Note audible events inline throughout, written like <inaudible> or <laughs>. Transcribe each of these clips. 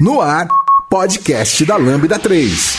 No ar, podcast da Lambda 3.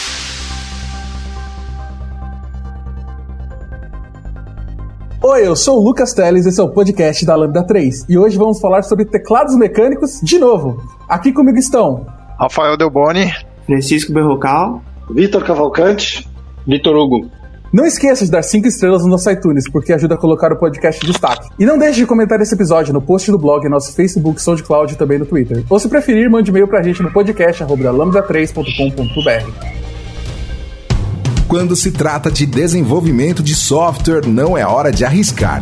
Oi, eu sou o Lucas Teles, esse é o podcast da Lambda 3 e hoje vamos falar sobre teclados mecânicos de novo. Aqui comigo estão Rafael Delboni, Francisco Berrocal, Vitor Cavalcante, Vitor Hugo. Não esqueça de dar 5 estrelas no nosso iTunes, porque ajuda a colocar o podcast em destaque. E não deixe de comentar esse episódio no post do blog, nosso Facebook, SoundCloud e também no Twitter. Ou se preferir, mande e-mail pra gente no podcast lambda3.com.br. Quando se trata de desenvolvimento de software, não é hora de arriscar.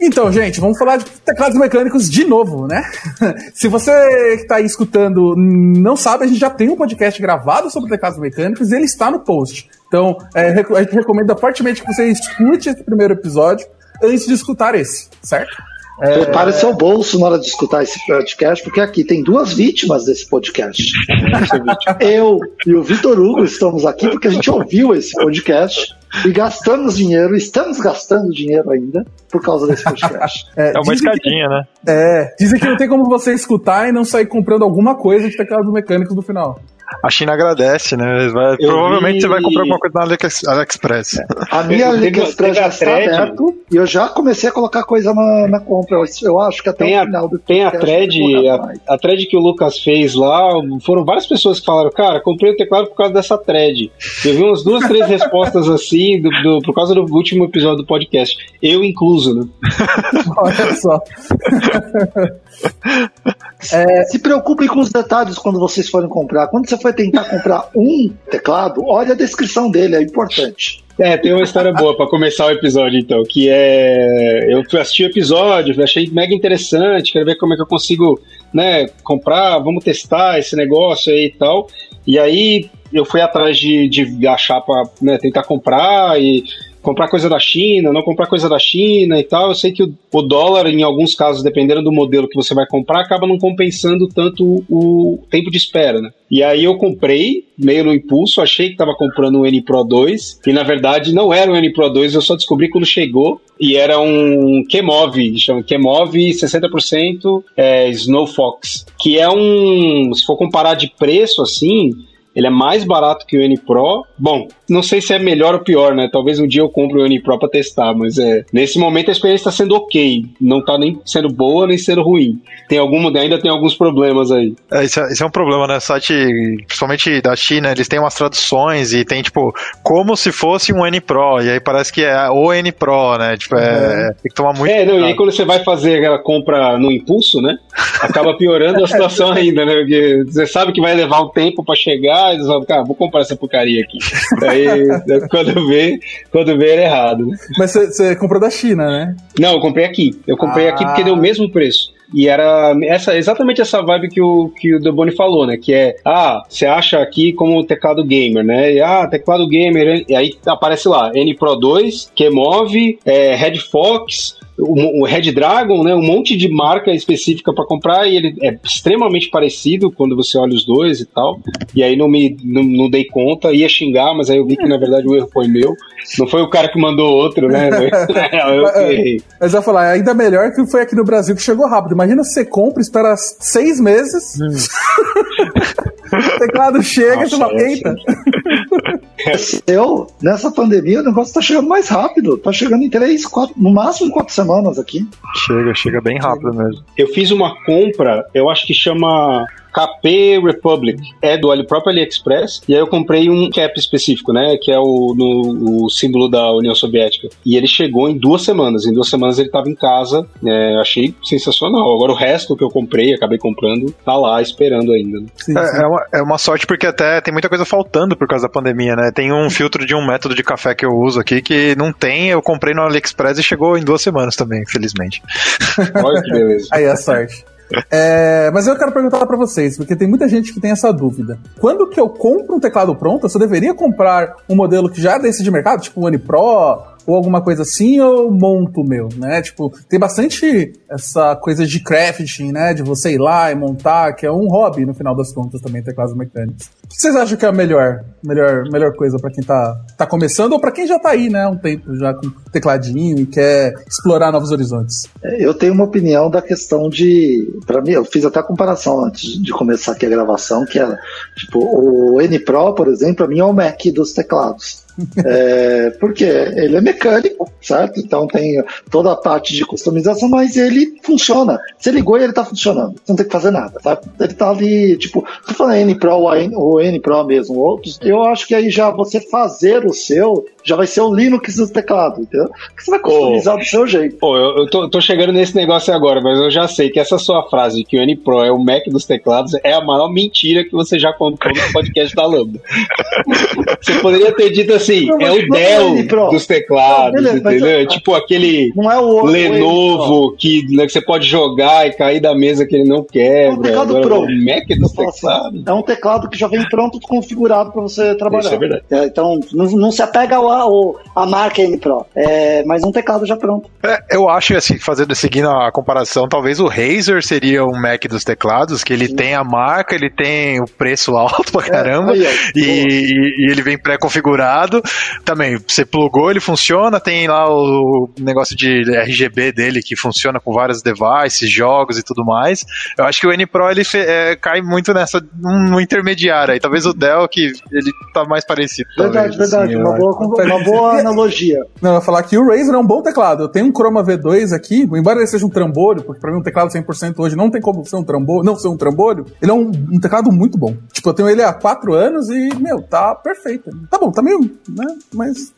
Então, gente, vamos falar de teclados mecânicos de novo, né? <laughs> Se você que está aí escutando não sabe, a gente já tem um podcast gravado sobre teclados mecânicos e ele está no post. Então, é, a gente recomenda fortemente que você escute esse primeiro episódio antes de escutar esse, certo? É... Prepare seu bolso na hora de escutar esse podcast, porque aqui tem duas vítimas desse podcast. <laughs> Eu e o Vitor Hugo estamos aqui porque a gente ouviu esse podcast e gastamos dinheiro, estamos gastando dinheiro ainda por causa desse podcast. <laughs> É, é uma escadinha, que, né? É, dizem que não tem como você escutar e não sair comprando alguma coisa de teclado mecânico no final. A China agradece, né? Vai, provavelmente vi... você vai comprar alguma coisa na AliExpress. É. A minha AliExpress já está aberto e eu já comecei a colocar coisa na, na compra. Eu, eu acho que até tem o final do Tem a thread, a, a, thread que o Lucas fez lá, foram várias pessoas que falaram, cara, comprei o teclado por causa dessa thread. Eu vi umas duas, três respostas assim, do, do, por causa do último episódio do podcast. Eu incluso, né? <laughs> Olha só. <laughs> É, se preocupem com os detalhes quando vocês forem comprar. Quando você for tentar comprar um teclado, olha a descrição dele, é importante. É, tem uma história boa para começar o episódio, então, que é. Eu assisti o episódio, achei mega interessante, quero ver como é que eu consigo, né, comprar, vamos testar esse negócio aí e tal. E aí eu fui atrás de, de achar para né, tentar comprar e comprar coisa da China, não comprar coisa da China e tal. Eu sei que o, o, dólar, em alguns casos, dependendo do modelo que você vai comprar, acaba não compensando tanto o, tempo de espera, né? E aí eu comprei, meio no impulso, achei que estava comprando um N Pro 2, e na verdade não era um N Pro 2, eu só descobri quando chegou, e era um Kemov, chama Kemov 60% é, Snow Fox, que é um, se for comparar de preço assim, ele é mais barato que o N Pro. Bom, não sei se é melhor ou pior, né? Talvez um dia eu compre o N Pro pra testar, mas é. Nesse momento a experiência está sendo ok. Não tá nem sendo boa nem sendo ruim. Tem algum, ainda tem alguns problemas aí. É, isso, é, isso é um problema, né? Site, principalmente da China, eles têm umas traduções e tem, tipo, como se fosse um N Pro. E aí parece que é o N Pro, né? Tipo, é, tem que tomar muito. É, não, e aí quando você vai fazer aquela compra no impulso, né? Acaba piorando a <laughs> situação ainda, né? Porque você sabe que vai levar um tempo para chegar eles vão, cara, vou comprar essa porcaria aqui. Aí, <laughs> quando vê, quando vê, era errado. Mas você comprou da China, né? Não, eu comprei aqui. Eu comprei ah. aqui porque deu o mesmo preço. E era essa, exatamente essa vibe que o, que o Deboni falou, né? Que é, ah, você acha aqui como teclado gamer, né? E, ah, teclado gamer, e aí aparece lá, N Pro 2, Kemove, é, Red Fox, o, o Red Dragon, né, um monte de marca específica para comprar e ele é extremamente parecido quando você olha os dois e tal. E aí não me não, não dei conta, ia xingar, mas aí eu vi que na verdade o erro foi meu. Não foi o cara que mandou outro, né? <laughs> eu errei. Mas eu falar, ainda melhor que foi aqui no Brasil que chegou rápido. Imagina você compra, espera seis meses. Hum. <laughs> o teclado chega e você fala, eita. <laughs> Eu, nessa pandemia, o negócio tá chegando mais rápido. Tá chegando em três, quatro, no máximo quatro semanas aqui. Chega, chega bem rápido mesmo. Eu fiz uma compra, eu acho que chama KP Republic. É do próprio AliExpress. E aí eu comprei um cap específico, né? Que é o, no- o símbolo da União Soviética. E ele chegou em duas semanas. Em duas semanas ele tava em casa. É, eu achei sensacional. Agora o resto que eu comprei, acabei comprando, tá lá esperando ainda. né? Sim, sim. É, é uma, é uma sorte porque até tem muita coisa faltando por causa da pandemia, né? Tem um filtro de um método de café que eu uso aqui que não tem, eu comprei no AliExpress e chegou em duas semanas também, felizmente. Olha que beleza. Aí a sorte. É, mas eu quero perguntar pra vocês, porque tem muita gente que tem essa dúvida. Quando que eu compro um teclado pronto, eu só deveria comprar um modelo que já é desse de mercado, tipo o One Pro ou alguma coisa assim, ou monto o meu, né? Tipo, tem bastante essa coisa de crafting, né? De você ir lá e montar, que é um hobby no final das contas também, teclados mecânicos. O que vocês acham que é a melhor, melhor, melhor coisa pra quem tá, tá começando ou pra quem já tá aí, né? Um tempo já com tecladinho e quer explorar novos horizontes? Eu tenho uma opinião da questão de. Pra mim, eu fiz até a comparação antes de começar aqui a gravação, que era, tipo, o N Pro, por exemplo, pra mim é o Mac dos teclados. É, porque ele é mecânico, certo? Então tem toda a parte de customização, mas ele funciona. Você ligou e ele tá funcionando. Você não tem que fazer nada? Ele tá ali, tipo, tô falando N Pro ou N, Pro mesmo, outros. Eu acho que aí já você fazer o seu, já vai ser o Linux do teclado, entendeu? Porque você vai customizar do seu jeito. Pô, eu, eu tô, tô chegando nesse negócio agora, mas eu já sei que essa sua frase de que o N Pro é o Mac dos teclados é a maior mentira que você já contou no podcast da Lambda. <laughs> Você poderia ter dito assim, É o não é o Dell dos teclados, Não, beleza, entendeu? eu- É tipo aquele Não é o. Lenovo que, né, que você pode jogar e cair da mesa que ele não É um teclado Agora, Pro. o Mac dos Fala assim, teclados. É um teclado que já vem pronto configurado para você trabalhar. Isso é verdade. É, então não, não se apega ao, ao- à marca N Pro, é, mas um teclado já pronto. É, eu acho, assim, fazendo, seguindo a comparação, talvez o Razer seria um Mac dos teclados, que ele tem a marca, ele tem o preço <laughs> alto pra caramba, aí, ó. e, e- e ele vem pré-configurado. Também, você plugou, ele funciona, tem lá o negócio de RGB dele que funciona com vários devices, jogos e tudo mais. Eu acho que o N Pro ele é, cai muito nessa, no intermediário aí. Talvez o Dell, que ele tá mais parecido. Verdade, talvez, verdade. assim, uma, boa, uma boa analogia. Não, eu ia falar que o Razer é um bom teclado. Eu tenho um Chroma V2 aqui, embora ele seja um trambolho, porque pra mim um teclado 100% hoje não tem como ser um trambolho, não ser um trambolho, ele é um, um teclado muito bom. Tipo, eu tenho ele há 4 anos e, meu, tá perfeito. Tá bom, tá meio, né, mas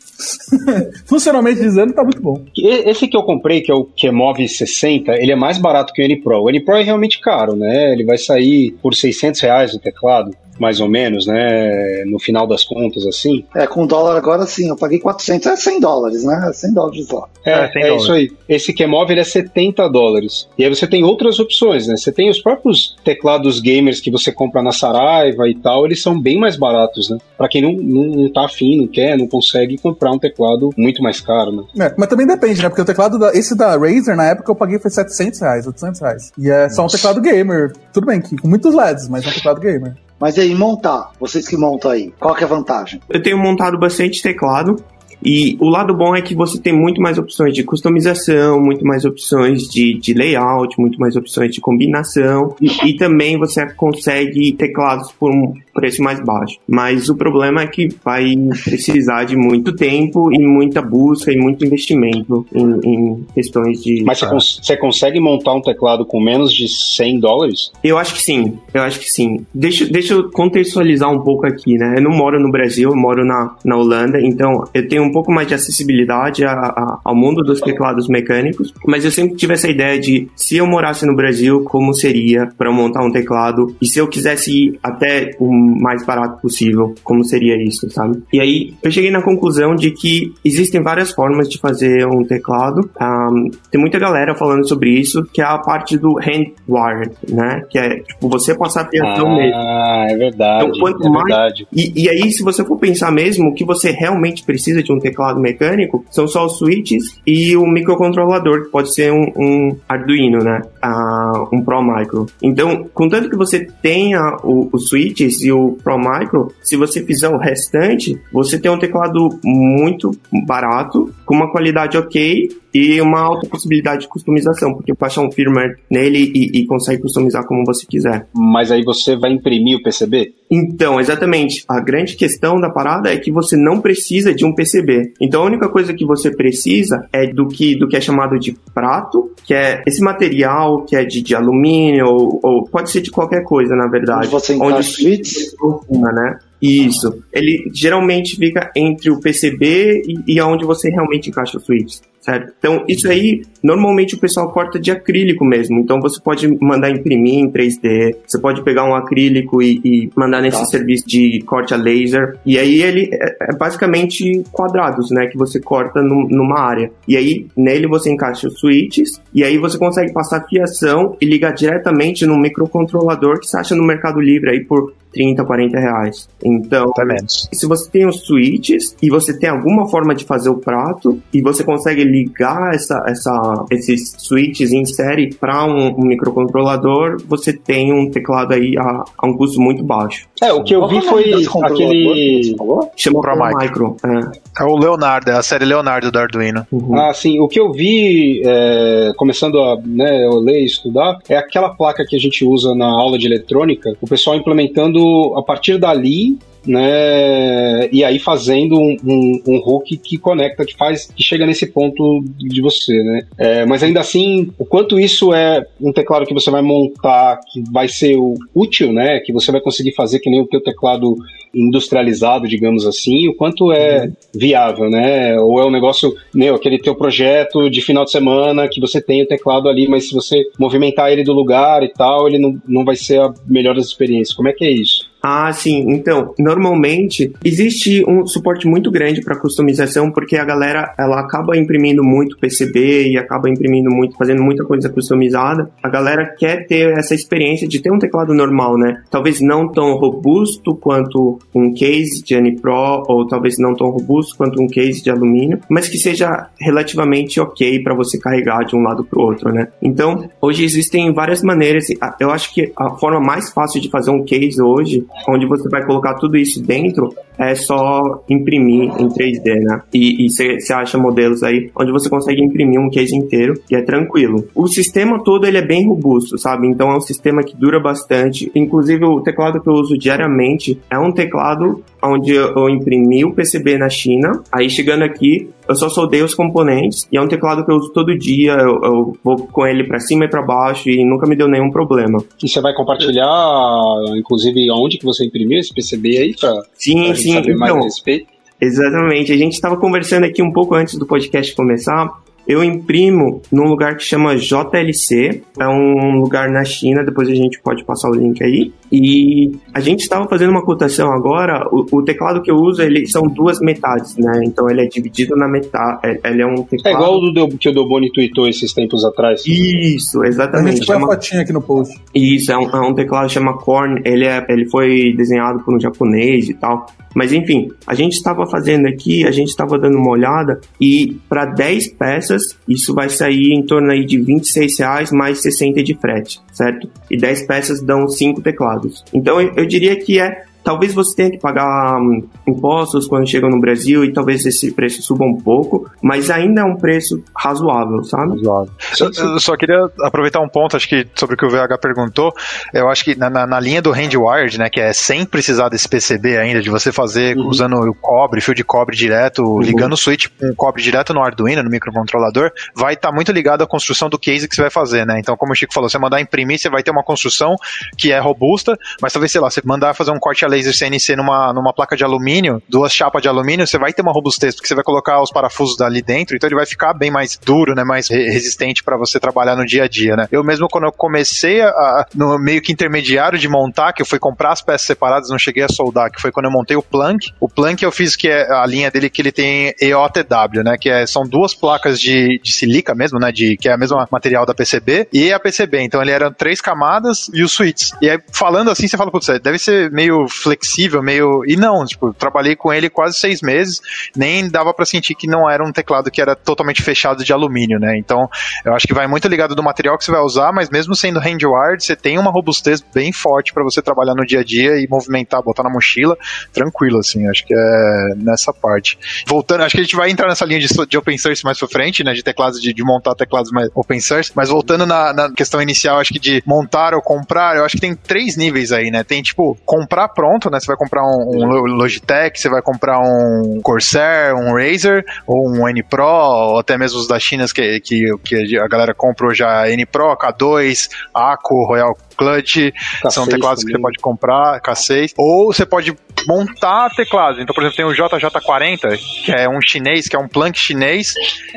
<laughs> funcionalmente dizendo, tá muito bom. Esse que eu comprei, que é o Kemov 60, ele é mais barato que o N Pro. O N Pro é realmente caro, né? Ele vai sair por 600 reais o teclado, mais ou menos, né? No final das contas, assim. É, com dólar agora sim, eu paguei 400, é 100 dólares, né? 100 dólares lá. É, É, é, 100 dólares. isso aí. Esse ele é 70 dólares. E aí você tem outras opções, né? Você tem os próprios teclados gamers que você compra na Saraiva e tal, eles são bem mais baratos, né? Pra quem não, não, não tá afim, não quer, não consegue comprar um teclado muito mais caro, né? É, mas também depende, né? Porque o teclado, da, esse da Razer, na época eu paguei foi 700 reais, 800 reais. E é só um Nossa. teclado gamer. Tudo bem, que com muitos LEDs, mas é um teclado gamer. Mas e aí, montar, vocês que montam aí, qual que é a vantagem? Eu tenho montado bastante teclado. E o lado bom é que você tem muito mais opções de customização, muito mais opções de, de layout, muito mais opções de combinação. E, e também você consegue teclados por um preço mais baixo. Mas o problema é que vai precisar de muito tempo e muita busca e muito investimento em, em questões de. Mas você, cons- você consegue montar um teclado com menos de 100 dólares? Eu acho que sim, eu acho que sim. Deixa, deixa eu contextualizar um pouco aqui, né? Eu não moro no Brasil, eu moro na, na Holanda, então eu tenho um pouco mais de acessibilidade a- a- ao mundo dos teclados mecânicos, mas eu sempre tive essa ideia de se eu morasse no Brasil, como seria para montar um teclado, e se eu quisesse ir até o mais barato possível, como seria isso, sabe? E aí eu cheguei na conclusão de que existem várias formas de fazer um teclado. Ahn, tem muita galera falando sobre isso, que é a parte do hand-wired, né? Que é tipo você passar a fiação mesmo. Ah, é verdade. Então, quanto é mais- verdade. E, e aí, se você for pensar mesmo, o que você realmente precisa de um teclado mecânico são só os switches e o microcontrolador, que pode ser um, um Arduino, né? Ah, um Pro Micro. Então, contanto que você tenha o- os switches e o Pro Micro, se você fizer o restante, você tem um teclado muito barato, com uma qualidade ok e uma alta possibilidade de customização, porque baixa um firmware nele e, e consegue customizar como você quiser. Mas aí você vai imprimir o PCB? Então, exatamente. A grande questão da parada é que você não precisa de um PCB. Então, a única coisa que você precisa é do que, do que é chamado de prato, que é esse material que é de, de alumínio ou, ou pode ser de qualquer coisa, na verdade. Onde você onde encaixa switches? né? Isso. Ele geralmente fica entre o PCB e, e aonde você realmente encaixa o switch, certo? Então, isso aí, normalmente o pessoal corta de acrílico mesmo. Então, você pode mandar imprimir em 3D, você pode pegar um acrílico e, e mandar nesse Tá. serviço de corte a laser. E aí, ele é, é basicamente quadrados, né? Que você corta num- numa área. E aí, nele você encaixa os switches, e aí você consegue passar fiação e ligar diretamente no microcontrolador que você acha no Mercado Livre aí por 30, 40 reais. Então, se você tem os switches e você tem alguma forma de fazer o prato e você consegue ligar essa, essa, esses switches em série para um, um microcontrolador, você tem um teclado aí a, a um custo muito baixo. É, o que eu Qual vi é foi aquele. Chama Pro Pro Micro. Micro. É. É o Leonardo, é a série Leonardo do Arduino. Uhum. Ah, sim. O que eu vi, é, começando a né, eu ler e estudar, é aquela placa que a gente usa na aula de eletrônica, o pessoal implementando a partir dali. Né, e aí fazendo um, um, um hook que conecta, que faz, que chega nesse ponto de você, né? É, mas ainda assim, o quanto isso é um teclado que você vai montar, que vai ser útil, né? Que você vai conseguir fazer que nem o teu teclado industrializado, digamos assim, o quanto é viável, né? Ou é um negócio, meu, aquele teu projeto de final de semana que você tem o teclado ali, mas se você movimentar ele do lugar e tal, ele não, não vai ser a melhor das experiências. Como é que é isso? Ah, sim. Então, normalmente existe um suporte muito grande para customização porque a galera ela acaba imprimindo muito PCB e acaba imprimindo muito, fazendo muita coisa customizada. A galera quer ter essa experiência de ter um teclado normal, né? Talvez não tão robusto quanto um case de Pro ou talvez não tão robusto quanto um case de alumínio, mas que seja relativamente ok para você carregar de um lado para o outro, né? Então, hoje existem várias maneiras. Eu acho que a forma mais fácil de fazer um case hoje onde você vai colocar tudo isso dentro, é só imprimir em 3D, né? E você acha modelos aí onde você consegue imprimir um case inteiro e é tranquilo. O sistema todo ele é bem robusto, sabe? Então é um sistema que dura bastante. Inclusive o teclado que eu uso diariamente é um teclado onde eu, imprimi o PCB na China. Aí chegando aqui, eu só soldei os componentes e é um teclado que eu uso todo dia. Eu, eu vou com ele para cima e para baixo e nunca me deu nenhum problema. E você vai compartilhar, inclusive, aonde que você imprimiu esse PCB aí pra, Sim, pra sim. Gente saber mais a Então, respeito? Exatamente. A gente estava conversando aqui um pouco antes do podcast começar. Eu imprimo num lugar que chama JLC, é um lugar na China, depois a gente pode passar o link aí. E a gente estava fazendo uma cotação agora, o, o teclado que eu uso, ele são duas metades, né? Então ele é dividido na metade, é- ele é um É teclado... igual o do, que o Doboni tweetou esses tempos atrás. Isso, A exatamente. gente a Chama- fotinha aqui no post. Isso, é um, é um teclado que chama Korn, ele, é, ele foi desenhado por um japonês e tal. Mas enfim, a gente estava fazendo aqui, a gente estava dando uma olhada e para 10 peças, isso vai sair em torno aí de 26 reais mais 60 de frete, certo? E 10 peças dão 5 teclados. Então eu, eu diria que é Talvez você tenha que pagar hum, impostos quando chega no Brasil e talvez esse preço suba um pouco, mas ainda é um preço razoável, sabe? Eu, eu só queria aproveitar um ponto, acho que sobre o que o VH perguntou. Eu acho que na, na, na linha do handwired, né, que é sem precisar desse PCB ainda, de você fazer Uhum. usando o cobre, fio de cobre direto, ligando o switch com cobre direto no Arduino, no microcontrolador, vai estar muito ligado à construção do case que você vai fazer, né? Então, como o Chico falou, você mandar imprimir, você vai ter uma construção que é robusta, mas talvez, sei lá, você mandar fazer um corte laser CNC numa, numa placa de alumínio, duas chapas de alumínio, você vai ter uma robustez, porque você vai colocar os parafusos dali dentro, então ele vai ficar bem mais duro, né, mais re- resistente para você trabalhar no dia a dia, né? Eu mesmo quando eu comecei a, no meio que intermediário de montar, que eu fui comprar as peças separadas, não cheguei a soldar, que foi quando eu montei o Plank. O Plank eu fiz que é a linha dele que ele tem EOTW, né, que é, são duas placas de, de silica mesmo, né, de que é a mesma material da PCB e a PCB. Então ele era três camadas e os switches. E aí falando assim, você fala, putz, deve ser meio flexível, meio. E não, tipo, trabalhei com ele quase seis meses, nem dava para sentir que não era um teclado que era totalmente fechado de alumínio, né? Então, eu acho que vai muito ligado do material que você vai usar, mas mesmo sendo handwired, você tem uma robustez bem forte para você trabalhar no dia a dia e movimentar, botar na mochila, tranquilo, assim. Acho que é nessa parte. Voltando, acho que a gente vai entrar nessa linha de, de open source mais pra frente, né? De teclados, de, de montar teclados mais open source, mas voltando na, na questão inicial, acho que de montar ou comprar, eu acho que tem três níveis aí, né? Tem tipo, comprar pronto, né? Você vai comprar um, um Logitech, você vai comprar um Corsair, um Razer, ou um N Pro, ou até mesmo os da China que, que, que a galera comprou já N Pro, K2, Aco, Royal Clutch, K6 são teclados também. que você pode comprar, K6, ou você pode montar teclados. Então, por exemplo, tem o JJ40, que é um chinês, que é um plank chinês,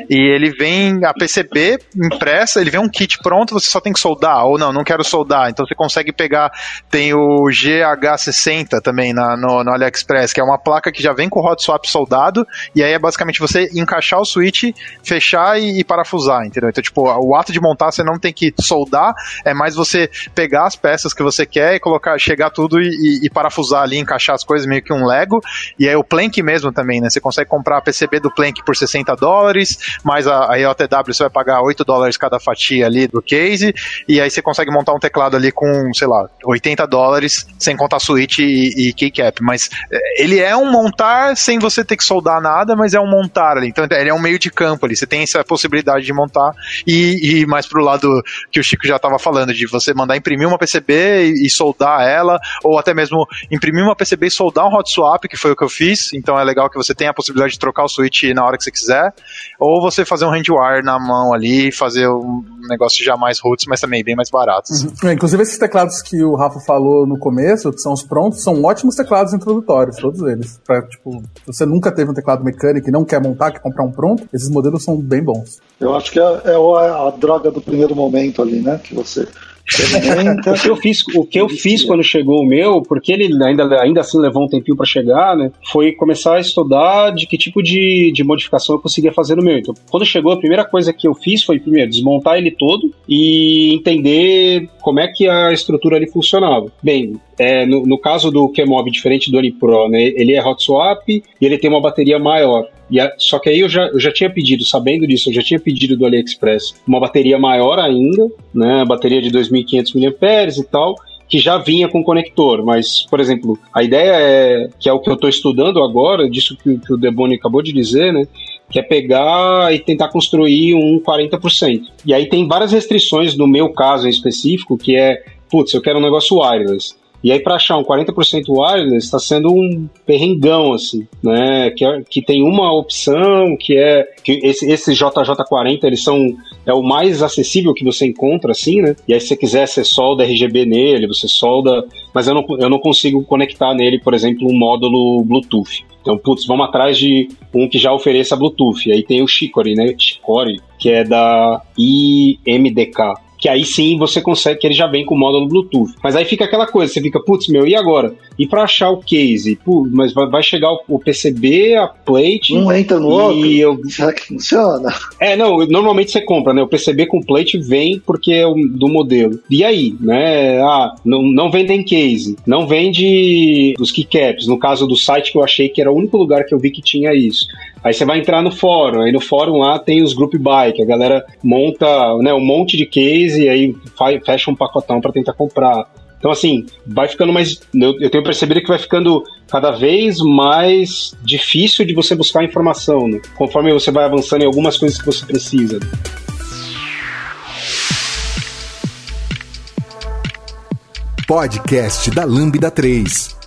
e ele vem a PCB impressa, ele vem um kit pronto, você só tem que soldar, ou não, não quero soldar. Então você consegue pegar, tem o GH60 também na, no, no AliExpress, que é uma placa que já vem com o hot swap soldado, e aí é basicamente você encaixar o switch, fechar e, e parafusar, entendeu? Então, tipo, o ato de montar você não tem que soldar, é mais você pegar as peças que você quer e colocar, chegar tudo e, e, e parafusar ali, encaixar as coisas meio que um Lego. E aí o Plank mesmo também, né? Você consegue comprar a PCB do Plank por 60 dólares, mais a, a EOTW você vai pagar 8 dólares cada fatia ali do case, e aí você consegue montar um teclado ali com, sei lá, 80 dólares, sem contar switch e, e keycap. Mas é, ele é um montar sem você ter que soldar nada, mas é um montar ali. Então ele é um meio de campo ali. Você tem essa possibilidade de montar e, e mais pro lado que o Chico já estava falando, de você mandar imprimir uma PCB e, e soldar ela, ou até mesmo imprimir uma PCB e soldar soldar um hot swap, que foi o que eu fiz, então é legal que você tenha a possibilidade de trocar o switch na hora que você quiser, ou você fazer um handwire na mão ali, fazer um negócio já mais roots, mas também bem mais barato. Uhum. É, inclusive esses teclados que o Rafa falou no começo, que são os prontos, são ótimos teclados introdutórios, todos eles. Pra, tipo, se você nunca teve um teclado mecânico e não quer montar, quer comprar um pronto, esses modelos são bem bons. Eu acho que é, é a, a droga do primeiro momento ali, né? Que você o que eu fiz, o que eu fiz quando chegou o meu, porque ele ainda, ainda assim levou um tempinho para chegar, né? Foi começar a estudar de que tipo de, de modificação eu conseguia fazer no meu. Então, quando chegou, a primeira coisa que eu fiz foi, primeiro, desmontar ele todo e entender como é que a estrutura ali funcionava. Bem, é, no, no, caso do Kemob, diferente do Pro, né, ele é hot swap e ele tem uma bateria maior. A, só que aí eu já, eu já tinha pedido, sabendo disso, eu já tinha pedido do AliExpress uma bateria maior ainda, né, bateria de 2.500 mAh e tal, que já vinha com conector, mas, por exemplo, a ideia é, que é o que eu estou estudando agora, disso que, que o Deboni acabou de dizer, né, que é pegar e tentar construir um 40%. E aí tem várias restrições no meu caso em específico, que é, putz, eu quero um negócio wireless. E aí, para achar um 40% wireless, está sendo um perrengão, assim, né? Que, é, que tem uma opção, que é. que esse, Esses JJ40, eles são. É o mais acessível que você encontra, assim, né? E aí, se você quiser, você solda RGB nele, você solda. Mas eu não, eu não consigo conectar nele, por exemplo, um módulo Bluetooth. Então, putz, vamos atrás de um que já ofereça Bluetooth. Aí tem o Chicory, né? Chicory, que é da IMDK que aí sim você consegue, que ele já vem com o módulo Bluetooth. Mas aí fica aquela coisa, você fica, putz, meu, e agora? E para achar o case? Pô, mas vai chegar o, PCB, a plate. Um entra no outro. Eu... Será que funciona? É, não, normalmente você compra, né? O PCB com plate vem porque é do modelo. E aí, né? Ah, não, não vendem case, não vende os keycaps. No caso do site que eu achei que era o único lugar que eu vi que tinha isso. Aí você vai entrar no fórum, aí no fórum lá tem os group buy, que a galera monta né, um monte de case e aí fecha um pacotão para tentar comprar. Então, assim, vai ficando mais. Eu, tenho percebido que vai ficando cada vez mais difícil de você buscar informação, né? conforme você vai avançando em algumas coisas que você precisa. Podcast da Lambda 3.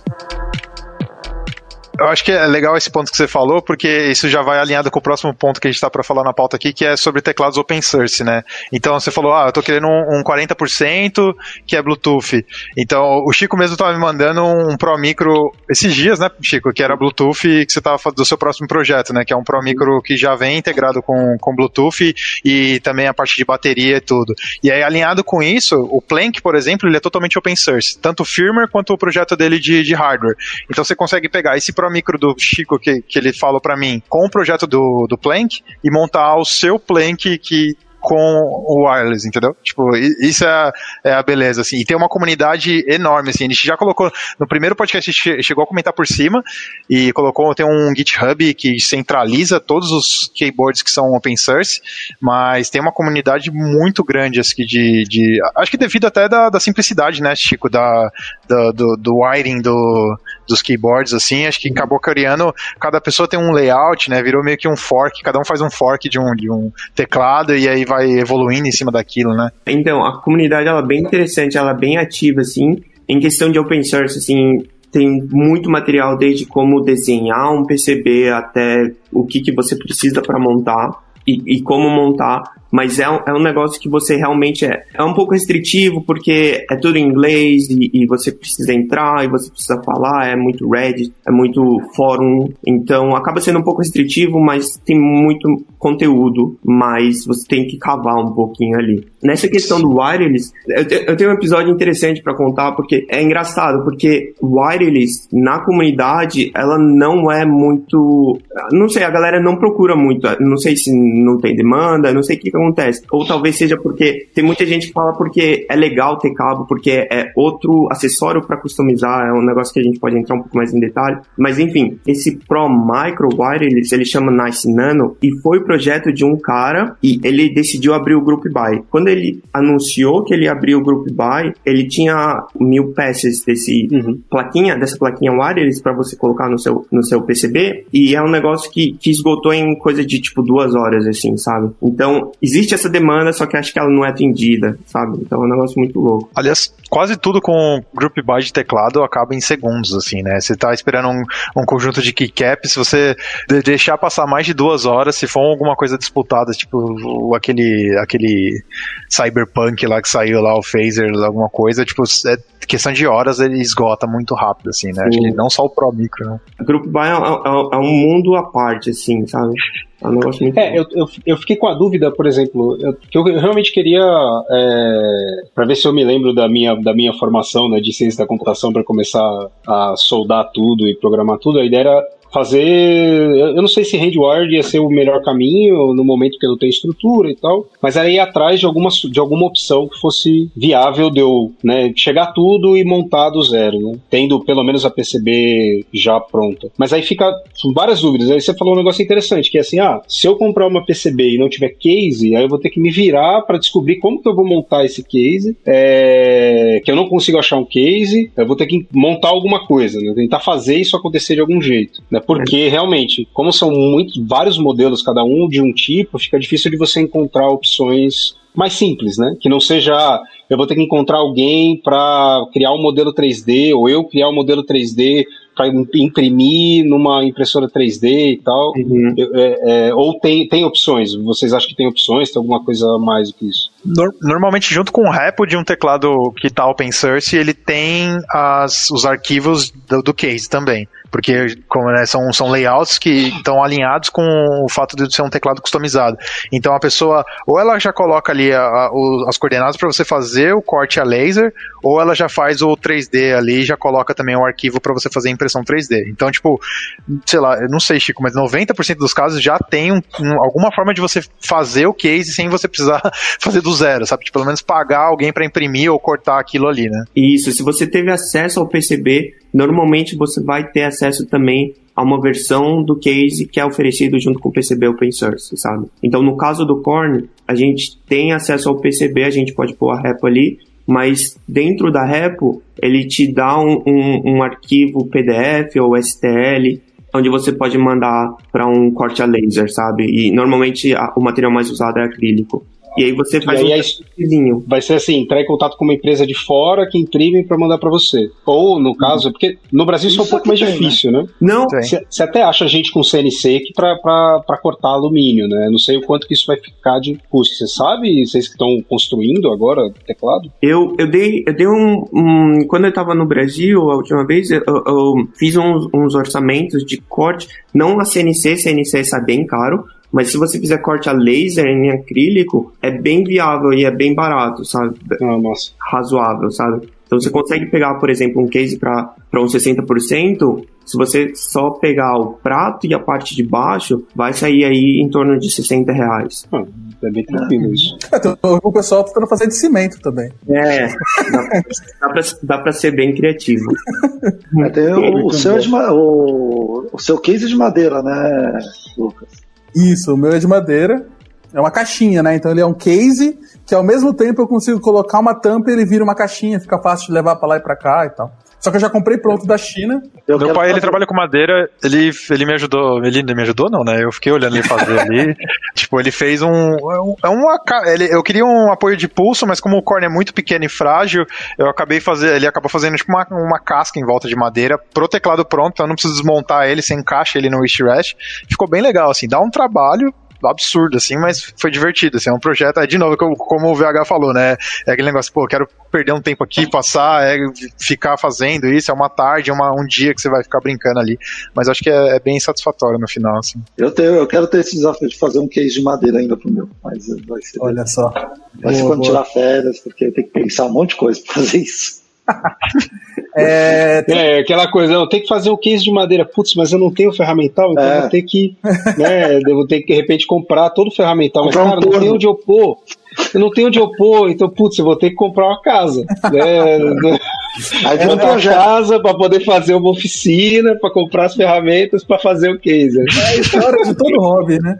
Eu acho que é legal esse ponto que você falou, porque isso já vai alinhado com o próximo ponto que a gente está para falar na pauta aqui, que é sobre teclados open source, né? Então você falou, ah, eu tô querendo um, um 40% que é Bluetooth. Então o Chico mesmo estava me mandando um Pro Micro esses dias, né, Chico, que era Bluetooth que você estava do seu próximo projeto, né? Que é um Pro Micro que já vem integrado com, com Bluetooth e também a parte de bateria e tudo. E aí alinhado com isso, o Plank, por exemplo, ele é totalmente open source, tanto o firmware quanto o projeto dele de, de hardware. Então você consegue pegar esse Pro micro do Chico que, que ele falou para mim com o projeto do, do Plank e montar o seu Plank que com o wireless, entendeu? Tipo, isso é a, é a beleza, assim. E tem uma comunidade enorme, assim. A gente já colocou, no primeiro podcast, a gente chegou a comentar por cima e colocou, tem um GitHub que centraliza todos os keyboards que são open source, mas tem uma comunidade muito grande, assim, de, de acho que devido até da, da simplicidade, né, Chico, da, da do, do wiring do, dos keyboards, assim, acho que acabou criando, cada pessoa tem um layout, né, virou meio que um fork, cada um faz um fork de um, de um teclado e aí vai evoluindo em cima daquilo, né. Então, a comunidade, ela é bem interessante, ela é bem ativa, assim, em questão de open source, assim, tem muito material desde como desenhar um PCB até o que, que você precisa para montar e, e, como montar mas é um, é um negócio que você realmente é. É um pouco restritivo porque é tudo em inglês e, e, você precisa entrar e você precisa falar, é muito Reddit, é muito fórum, então acaba sendo um pouco restritivo, mas tem muito conteúdo, mas você tem que cavar um pouquinho ali. Nessa questão do wireless, eu, te, eu tenho um episódio interessante para contar porque é engraçado, porque wireless na comunidade ela não é muito, não sei, a galera não procura muito, não sei se não tem demanda, não sei o que acontece. Ou talvez seja porque tem muita gente que fala porque é legal ter cabo, porque é outro acessório para customizar, é um negócio que a gente pode entrar um pouco mais em detalhe. Mas enfim, esse Pro Micro Wireless, ele chama Nice Nano e foi o projeto de um cara e ele decidiu abrir o Group Buy. Quando ele anunciou que ele abriu o Group Buy, ele tinha mil peças desse uhum. plaquinha, dessa plaquinha wireless para você colocar no seu, no seu PCB e é um negócio que, que esgotou em coisa de tipo duas horas, assim, sabe? Então, existe essa demanda, só que acho que ela não é atendida, sabe? Então é um negócio muito louco. Aliás, quase tudo com Group By de teclado acaba em segundos, assim, né? Você tá esperando um, um conjunto de keycap, se você deixar passar mais de duas horas, se for alguma coisa disputada, tipo aquele, aquele Cyberpunk lá que saiu lá, o Phaser, alguma coisa, tipo, é questão de horas ele esgota muito rápido, assim, né? Acho que não só o Pro Micro, né? Group By é, é, é um mundo à parte, assim, sabe? É um muito É, eu, eu, eu, fiquei com a dúvida, por exemplo, eu, que eu realmente queria, é, para ver se eu me lembro da minha, da minha formação né, de ciência da computação para começar a soldar tudo e programar tudo, a ideia era fazer. Eu não sei se handward ia ser o melhor caminho no momento que eu não tenho estrutura e tal, mas era ir atrás de alguma, de alguma opção que fosse viável de eu né, chegar tudo e montar do zero, né, tendo pelo menos a PCB já pronta. Mas aí fica várias dúvidas. Aí você falou um negócio interessante, que é assim: ah, se eu comprar uma PCB e não tiver case, aí eu vou ter que me virar para descobrir como que eu vou montar esse case, é, que eu não consigo achar um case, eu vou ter que montar alguma coisa, né, tentar fazer isso acontecer de algum jeito. Né, porque realmente, como são muitos, vários modelos, cada um de um tipo, fica difícil de você encontrar opções mais simples, né? Que não seja eu vou ter que encontrar alguém para criar um modelo 3D ou eu criar um modelo 3D para imprimir numa impressora 3D e tal. Uhum. É, é, ou tem, tem opções? Vocês acham que tem opções? Tem alguma coisa a mais do que isso? Normalmente, junto com o repo de um teclado que está open source, ele tem as, os arquivos do, do case também porque como, né, são, são layouts que estão alinhados com o fato de ser um teclado customizado. Então a pessoa, ou ela já coloca ali a, a, o, as coordenadas para você fazer o corte a laser, ou ela já faz o 3D ali e já coloca também o arquivo para você fazer a impressão 3D. Então, tipo, sei lá, eu não sei, Chico, mas 90% dos casos já tem um, um, alguma forma de você fazer o case sem você precisar <laughs> fazer do zero, sabe? Tipo, pelo menos pagar alguém para imprimir ou cortar aquilo ali, né? Isso, se você teve acesso ao PCB, normalmente você vai ter acesso também a uma versão do case que é oferecido junto com o PCB Open Source, sabe? Então, no caso do Korn, a gente tem acesso ao PCB, a gente pode pôr a repo ali, mas dentro da repo, ele te dá um, um, um arquivo PDF ou STL, onde você pode mandar para um corte a laser, sabe? E normalmente a, o material mais usado é acrílico. E aí você faz aí um é, Vai ser assim, entrar em contato com uma empresa de fora que imprime para mandar para você. Ou, no caso, porque no Brasil isso, é um pouco mais tem, difícil, né? né? Não. Você até acha gente com CNC que para cortar alumínio, né? Não sei o quanto que isso vai ficar de custo. Você sabe? Vocês que estão construindo agora o teclado? Eu, eu dei, eu dei um, um Quando eu estava no Brasil, a última vez, eu, eu fiz uns, uns orçamentos de corte. Não a CNC, CNC está bem caro, mas se você fizer corte a laser em acrílico, é bem viável e é bem barato, sabe? Ah, nossa. Razoável, sabe? Então você consegue pegar, por exemplo, um case para uns 60%, se você só pegar o prato e a parte de baixo, vai sair aí em torno de 60 reais. Ah, É bem tranquilo isso. Então, o pessoal tá tentando fazer de cimento também. É, dá, pra, dá pra ser bem criativo. É, tem o, o seu é de o, o seu case é de madeira, né, Lucas? Isso, o meu é de madeira. É uma caixinha, né? Então ele é um case que ao mesmo tempo eu consigo colocar uma tampa e ele vira uma caixinha, fica fácil de levar pra lá e pra cá e tal. Só que eu já comprei pronto da China. Eu Meu pai, ele fazer- trabalha com madeira, ele, ele me ajudou, ele me ajudou não, né? Eu fiquei olhando ele fazer <laughs> ali. tipo, ele fez um, é um- é uma, ele, eu queria um apoio de pulso, mas como o corne é muito pequeno e frágil, eu acabei fazendo, ele acabou fazendo tipo uma, uma casca em volta de madeira pro teclado pronto, então eu não preciso desmontar ele, você encaixa ele no Wishrest. Ficou bem legal, assim, dá um trabalho, absurdo, assim, mas foi divertido, assim, é um projeto, é de novo, como, o VH falou, né, é aquele negócio, pô, eu quero perder um tempo aqui, passar, é, ficar fazendo isso, é uma tarde, é uma, um dia que você vai ficar brincando ali, mas acho que é, é bem satisfatório no final, assim. Eu, tenho, eu quero ter esse desafio de fazer um case de madeira ainda pro meu, mas vai ser, Olha só. vai ser Boa, quando boa. tirar férias, porque tem que pensar um monte de coisa pra fazer isso. <laughs> É, É, aquela coisa, eu tenho que fazer o case de madeira, putz, mas eu não tenho ferramental, então É. eu vou ter que, né, eu vou ter que de repente comprar todo o ferramental, mas um cara, não tem onde eu pôr. Eu não tenho onde eu pôr, então, putz, eu vou ter que comprar uma casa. Né? <laughs> Aí vira um projeto. casa para poder fazer uma oficina, para comprar as ferramentas para fazer o case. é a história de todo hobby, né?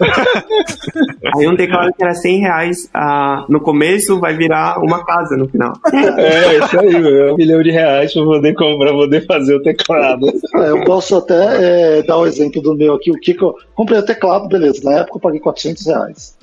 <laughs> Aí um teclado que era 100 reais ah, no começo vai virar uma casa no final. É, isso aí, meu, um milhão de reais para poder comprar, poder fazer o teclado. É, Eu posso até é, dar o exemplo do meu aqui. O eu comprei o teclado, beleza. Na época eu paguei 400 reais.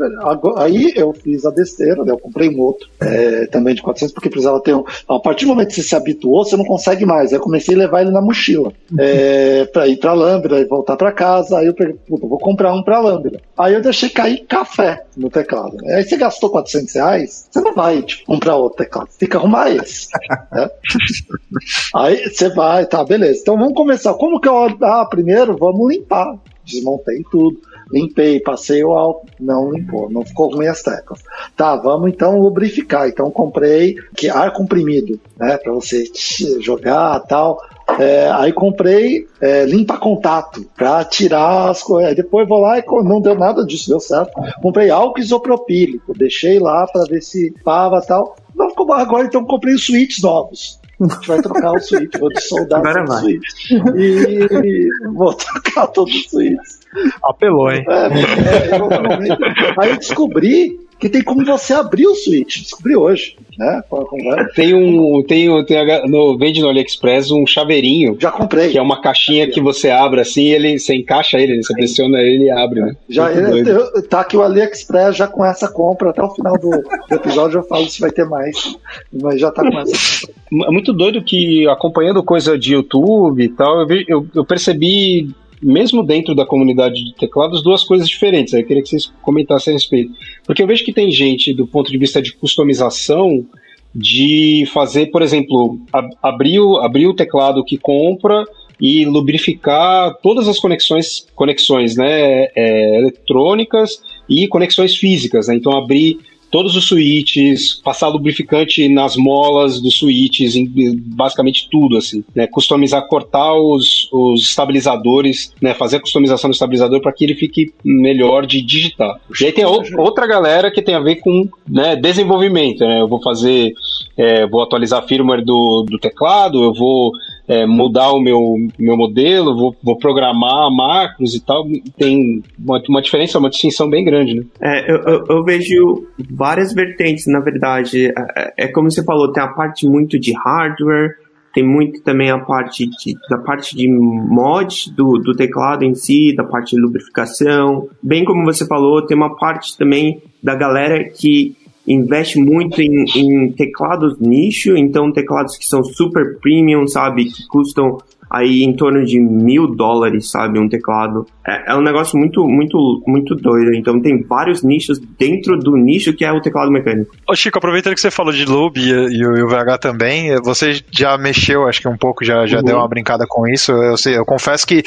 Aí eu fiz a besteira, né? Eu comprei um outro é, também de 400, porque precisava ter um. A partir do momento que você se habituou, você não consegue mais. Aí eu comecei a levar ele na mochila é, para ir para Lambda e voltar para casa. Aí eu peguei, puta, vou comprar um para Lambda. Aí eu deixei cair café no teclado. Aí você gastou 400 reais, você não vai tipo, comprar outro teclado. Tem que arrumar esse. né? Aí você vai, tá, beleza. Então vamos começar. Como que eu. Ah, primeiro vamos limpar. Desmontei tudo. Limpei, passei o álcool. Não limpou, não ficou ruim as teclas. Tá, vamos então lubrificar. Então comprei que ar comprimido, né? Pra você <laughs> jogar tal. É, aí comprei é, limpa contato pra tirar as coisas. Depois vou lá e não deu nada disso, deu certo. Comprei álcool isopropílico, deixei lá pra ver se pava tal. Não ficou agora, então comprei os novos. Vai trocar o switch, vou soldar Agora vai. E vou trocar todos os switches. Apelou, hein? É, é. Aí eu descobri que tem como você abrir o switch. Descobri hoje, né? Conversa. Tem um. Tem, um- tem no, vende no AliExpress um chaveirinho, Já comprei. que é uma caixinha que você abre assim, ele, você encaixa ele, você pressiona ele e abre, né? Já Muito eu- doido. eu- tá aqui o AliExpress já com essa compra. Até o final do, do episódio eu falo se vai ter mais. Mas já tá com essa. É muito doido que acompanhando coisa de YouTube e tal, eu, vi- eu- eu percebi, mesmo dentro da comunidade de teclados, duas coisas diferentes. Eu queria que vocês comentassem a respeito. Porque eu vejo que tem gente, do ponto de vista de customização, de fazer, por exemplo, ab- abrir o, abrir o teclado que compra e lubrificar todas as conexões, conexões né, é, eletrônicas e conexões físicas. Né? Então, abrir todos os switches, passar lubrificante nas molas dos switches, basicamente tudo, assim, né? Customizar, cortar os, os estabilizadores, né? Fazer a customização do estabilizador para que ele fique melhor de digitar. E aí tem ou- outra galera que tem a ver com né, desenvolvimento, né? Eu vou fazer, é, vou atualizar a firmware do, do teclado, eu vou é, mudar o meu, meu modelo, vou, vou programar macros e tal. Tem uma, uma diferença, uma distinção bem grande, né? É, eu, eu- eu vejo várias vertentes, na verdade. É, é como você falou, tem a parte muito de hardware, tem muito também a parte de, da parte de mod do, do teclado em si, da parte de lubrificação. Bem como você falou, tem uma parte também da galera que investe muito em, em teclados nicho, então teclados que são super premium, sabe, que custam aí em torno de mil dólares, sabe, um teclado. É, é um negócio muito, muito, muito doido. Então tem vários nichos dentro do nicho que é o teclado mecânico. Ô Chico, aproveitando que você falou de Lube e, e o VH também, você já mexeu, acho que um pouco, já, já Uhum. deu uma brincada com isso. Eu, sei, eu confesso que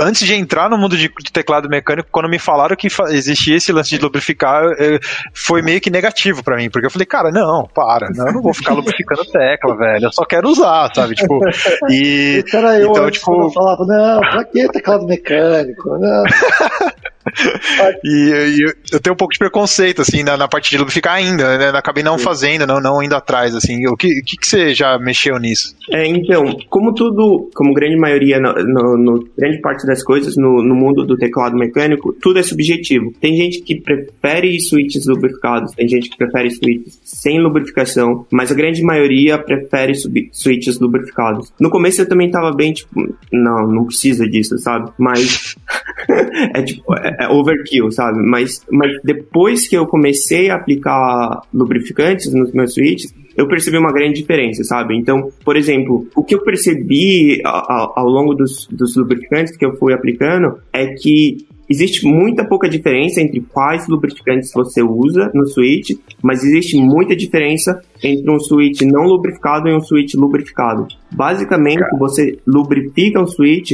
antes de entrar no mundo de, de teclado mecânico, quando me falaram que existia esse lance de lubrificar, eh, foi meio que negativo pra mim, porque eu falei, cara, não, para, não, eu não vou ficar lubrificando tecla, velho, eu só quero usar, sabe? Tipo, e. Eu, então, antes, tipo- eu falava, não, pra que teclado mecânico? Não. <laughs> <laughs> e, e eu tenho um pouco de preconceito, assim, na, na parte de lubrificar ainda, né? Acabei não fazendo, não, não indo atrás, assim. O que, que, que você já mexeu nisso? É, então, como tudo, como grande maioria, no, no, no grande parte das coisas no, no, mundo do teclado mecânico, tudo é subjetivo. Tem gente que prefere switches lubrificados, tem gente que prefere switches sem lubrificação, mas a grande maioria prefere switches lubrificados. No começo eu também tava bem, tipo, não, não precisa disso, sabe? Mas <laughs> é tipo, é, é overkill, sabe? Mas, mas depois que eu comecei a aplicar lubrificantes nos meus switches, eu percebi uma grande diferença, sabe? Então, por exemplo, o que eu percebi ao, ao longo dos, dos lubrificantes que eu fui aplicando é que existe muita pouca diferença entre quais lubrificantes você usa no switch, mas existe muita diferença entre um switch não lubrificado e um switch lubrificado. Basicamente, você lubrifica um switch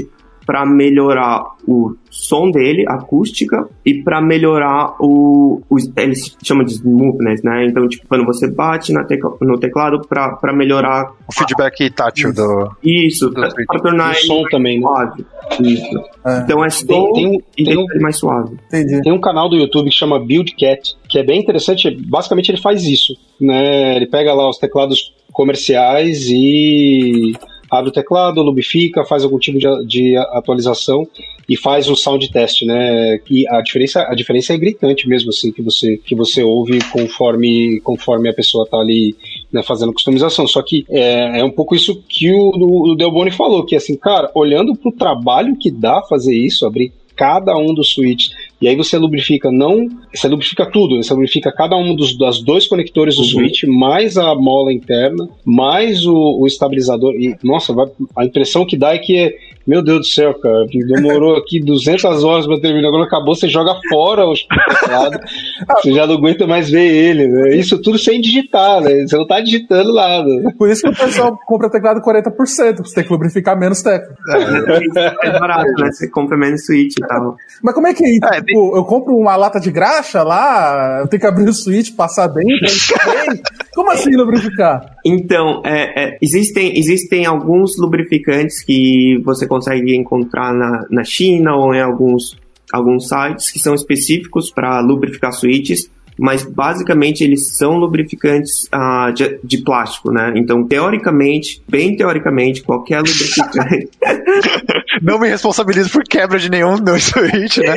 para melhorar o som dele, acústica, e para melhorar o, o. Eles chamam de smoothness, né? Então, tipo, quando você bate na tecla, no teclado para melhorar. O feedback tátil do. Isso, para tornar. O som também, né? suave. Isso. É. Então é som tem, tem, e tem um, mais suave. Entendi. Tem um canal do YouTube que chama Build Cat, que é bem interessante. Basicamente, ele faz isso. Né? Ele pega lá os teclados comerciais e abre o teclado, lubrifica, faz algum tipo de, de atualização e faz o sound test, né? E a diferença, a diferença é gritante mesmo, assim, que você, que você ouve conforme, conforme a pessoa tá ali né, fazendo customização. Só que é, é um pouco isso que o, o Delboni falou, que assim, cara, olhando para o trabalho que dá fazer isso, abrir cada um dos switches e aí você lubrifica não. Você lubrifica tudo, né? você lubrifica cada um dos das dois conectores do uhum. switch, mais a mola interna, mais o, o estabilizador. E, nossa, vai, a impressão que dá é que é meu Deus do céu, cara, demorou aqui <laughs> 200 horas pra terminar. Quando acabou, você joga fora o teclado. <laughs> você já não aguenta mais ver ele, né? Isso tudo sem digitar, né? Você não tá digitando nada. Por isso que o pessoal compra teclado 40%, você tem que lubrificar menos tecla. É, é barato, né? Você compra menos switch e tal. Mas como é que é? Tipo, eu compro uma lata de graxa lá, eu tenho que abrir o switch, passar dentro, como assim lubrificar? Então, é, é, existem, existem alguns lubrificantes que você consegue consegue encontrar na, na China ou em alguns, alguns sites que são específicos para lubrificar switches, mas basicamente eles são lubrificantes uh, de, de, plástico, né? Então, teoricamente, bem teoricamente, qualquer lubrificante. <laughs> Não me responsabilizo por quebra de nenhum no switch, né?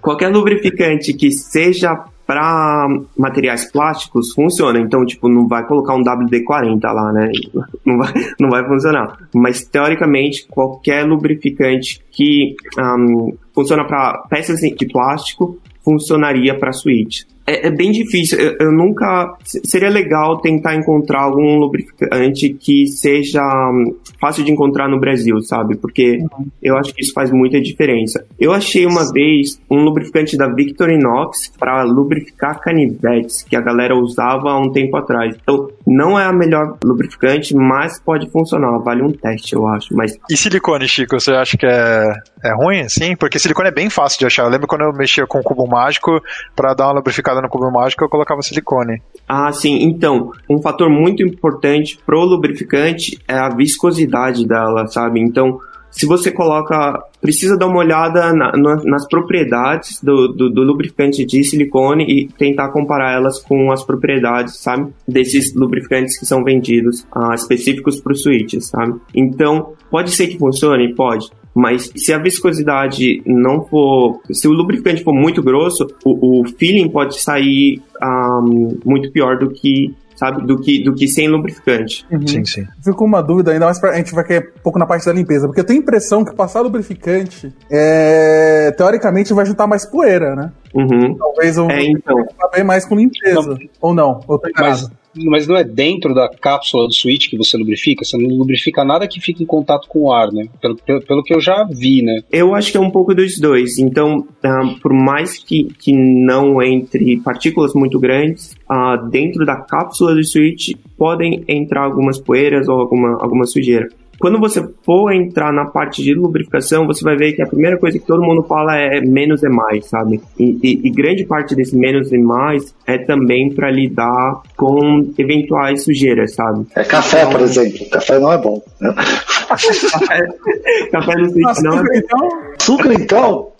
qualquer lubrificante que seja para materiais plásticos funciona. Então, tipo, não vai colocar um WD-40 lá, né? <laughs> Não vai, não vai funcionar. Mas, teoricamente, qualquer lubrificante que um, funciona para peças de plástico funcionaria para switch é, é bem difícil. Eu, eu, nunca. Seria legal tentar encontrar algum lubrificante que seja hum, fácil de encontrar no Brasil, sabe? Porque eu acho que isso faz muita diferença. Eu achei uma vez um lubrificante da Victorinox para lubrificar canivetes que a galera usava há um tempo atrás. Então, não é a melhor lubrificante, mas pode funcionar. Vale um teste, eu acho. Mas... E silicone, Chico, você acha que é, é ruim, sim? Porque silicone é bem fácil de achar. Eu lembro quando eu mexia com o cubo mágico para dar uma lubrificada no cubo mágico, eu colocava silicone. Ah, sim. Então, um fator muito importante pro lubrificante é a viscosidade dela, sabe? Então, se você coloca, precisa dar uma olhada na, na, nas propriedades do, do, do, lubrificante de silicone e tentar comparar elas com as propriedades, sabe, desses lubrificantes que são vendidos uh, específicos para os sabe? Então, pode ser que funcione, pode. Mas se a viscosidade não for. Se o lubrificante for muito grosso, o, o feeling pode sair um, muito pior do que sabe? Do que, do que sem lubrificante. Uhum. Sim, sim. Fico com uma dúvida, ainda mais pra, a gente vai querer um pouco na parte da limpeza, porque eu tenho a impressão que passar lubrificante, é, teoricamente, vai juntar mais poeira, né? Uhum. Talvez um é, então. bem mais com limpeza. Não. Ou não? Ou Mas mas não é dentro da cápsula do switch que você lubrifica? Você não lubrifica nada que fique em contato com o ar, né? Pelo, pelo, pelo que eu já vi, né? Eu acho que é um pouco dos dois. Então, uh, por mais que, que não entre partículas muito grandes, uh, dentro da cápsula do switch podem entrar algumas poeiras ou alguma, alguma sujeira. Quando você for entrar na parte de lubrificação, você vai ver que a primeira coisa que todo mundo fala é menos é mais, sabe? E, e, e grande parte desse menos é mais é também para lidar com eventuais sujeiras, sabe? É café, então, por exemplo. Café não é bom. Né? <laughs> Café no Switch Nossa, não é então, Açúcar, então,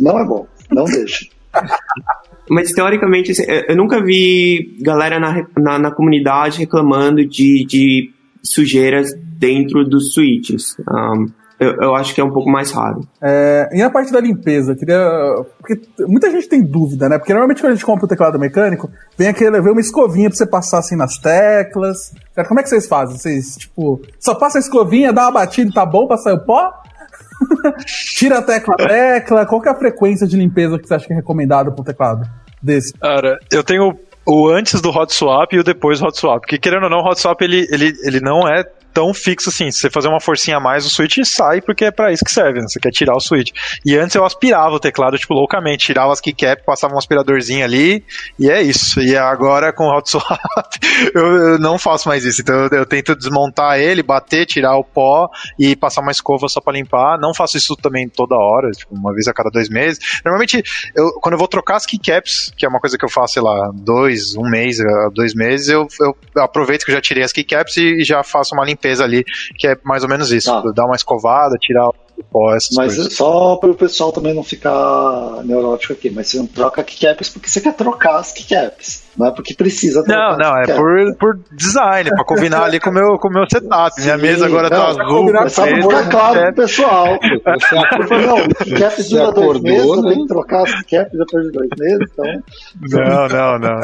não é bom. Não deixe. Mas teoricamente, assim, eu eu nunca vi galera na, na, na comunidade reclamando de, de sujeiras dentro dos switches. Um, eu, eu acho que é um pouco mais raro. É, e na parte da limpeza, queria. Porque muita gente tem dúvida, né? Porque normalmente quando a gente compra o teclado mecânico, vem aquele, vem uma escovinha pra você passar assim nas teclas. Cara, como é que vocês fazem? Vocês, tipo, só passa a escovinha, dá uma batida e tá bom pra sair o pó? <laughs> Tira a tecla a tecla. Qual que é a frequência de limpeza que você acha que é recomendado pro teclado desse? Cara, eu tenho o antes do hot swap e o depois do hot swap. Porque querendo ou não, o hot swap ele, ele, ele não é tão fixo assim. Se você fazer uma forcinha a mais, o switch sai porque é pra isso que serve, né? Você quer tirar o switch. E antes eu aspirava o teclado, tipo, loucamente. Tirava as keycaps, passava um aspiradorzinho ali e é isso. E agora com o hot swap <laughs> eu, eu não faço mais isso. Então eu, eu tento desmontar ele, bater, tirar o pó e passar uma escova só pra limpar. Não faço isso também toda hora, tipo, uma vez a cada dois meses. Normalmente, eu, quando eu vou trocar as keycaps, que é uma coisa que eu faço, sei lá, dois, um mês, dois meses, eu, eu aproveito que eu já tirei as keycaps e já faço uma limpeza ali, que é mais ou menos isso. Tá. Dar uma escovada, tirar o pó, essas Mas coisas. só para o pessoal também não ficar neurótico aqui, mas você não troca keycaps porque você quer trocar as keycaps, não é porque precisa trocar Não, não, é por, por design, pra combinar ali com o meu, com meu setup. Minha Sim, mesa agora não, tá pra azul. combinar É só pra claro é- pro pessoal. <laughs> Você falei, não, keycaps dura dois acordou, meses, eu né? tenho que trocar as keycaps depois de dois meses, então Não, não, não.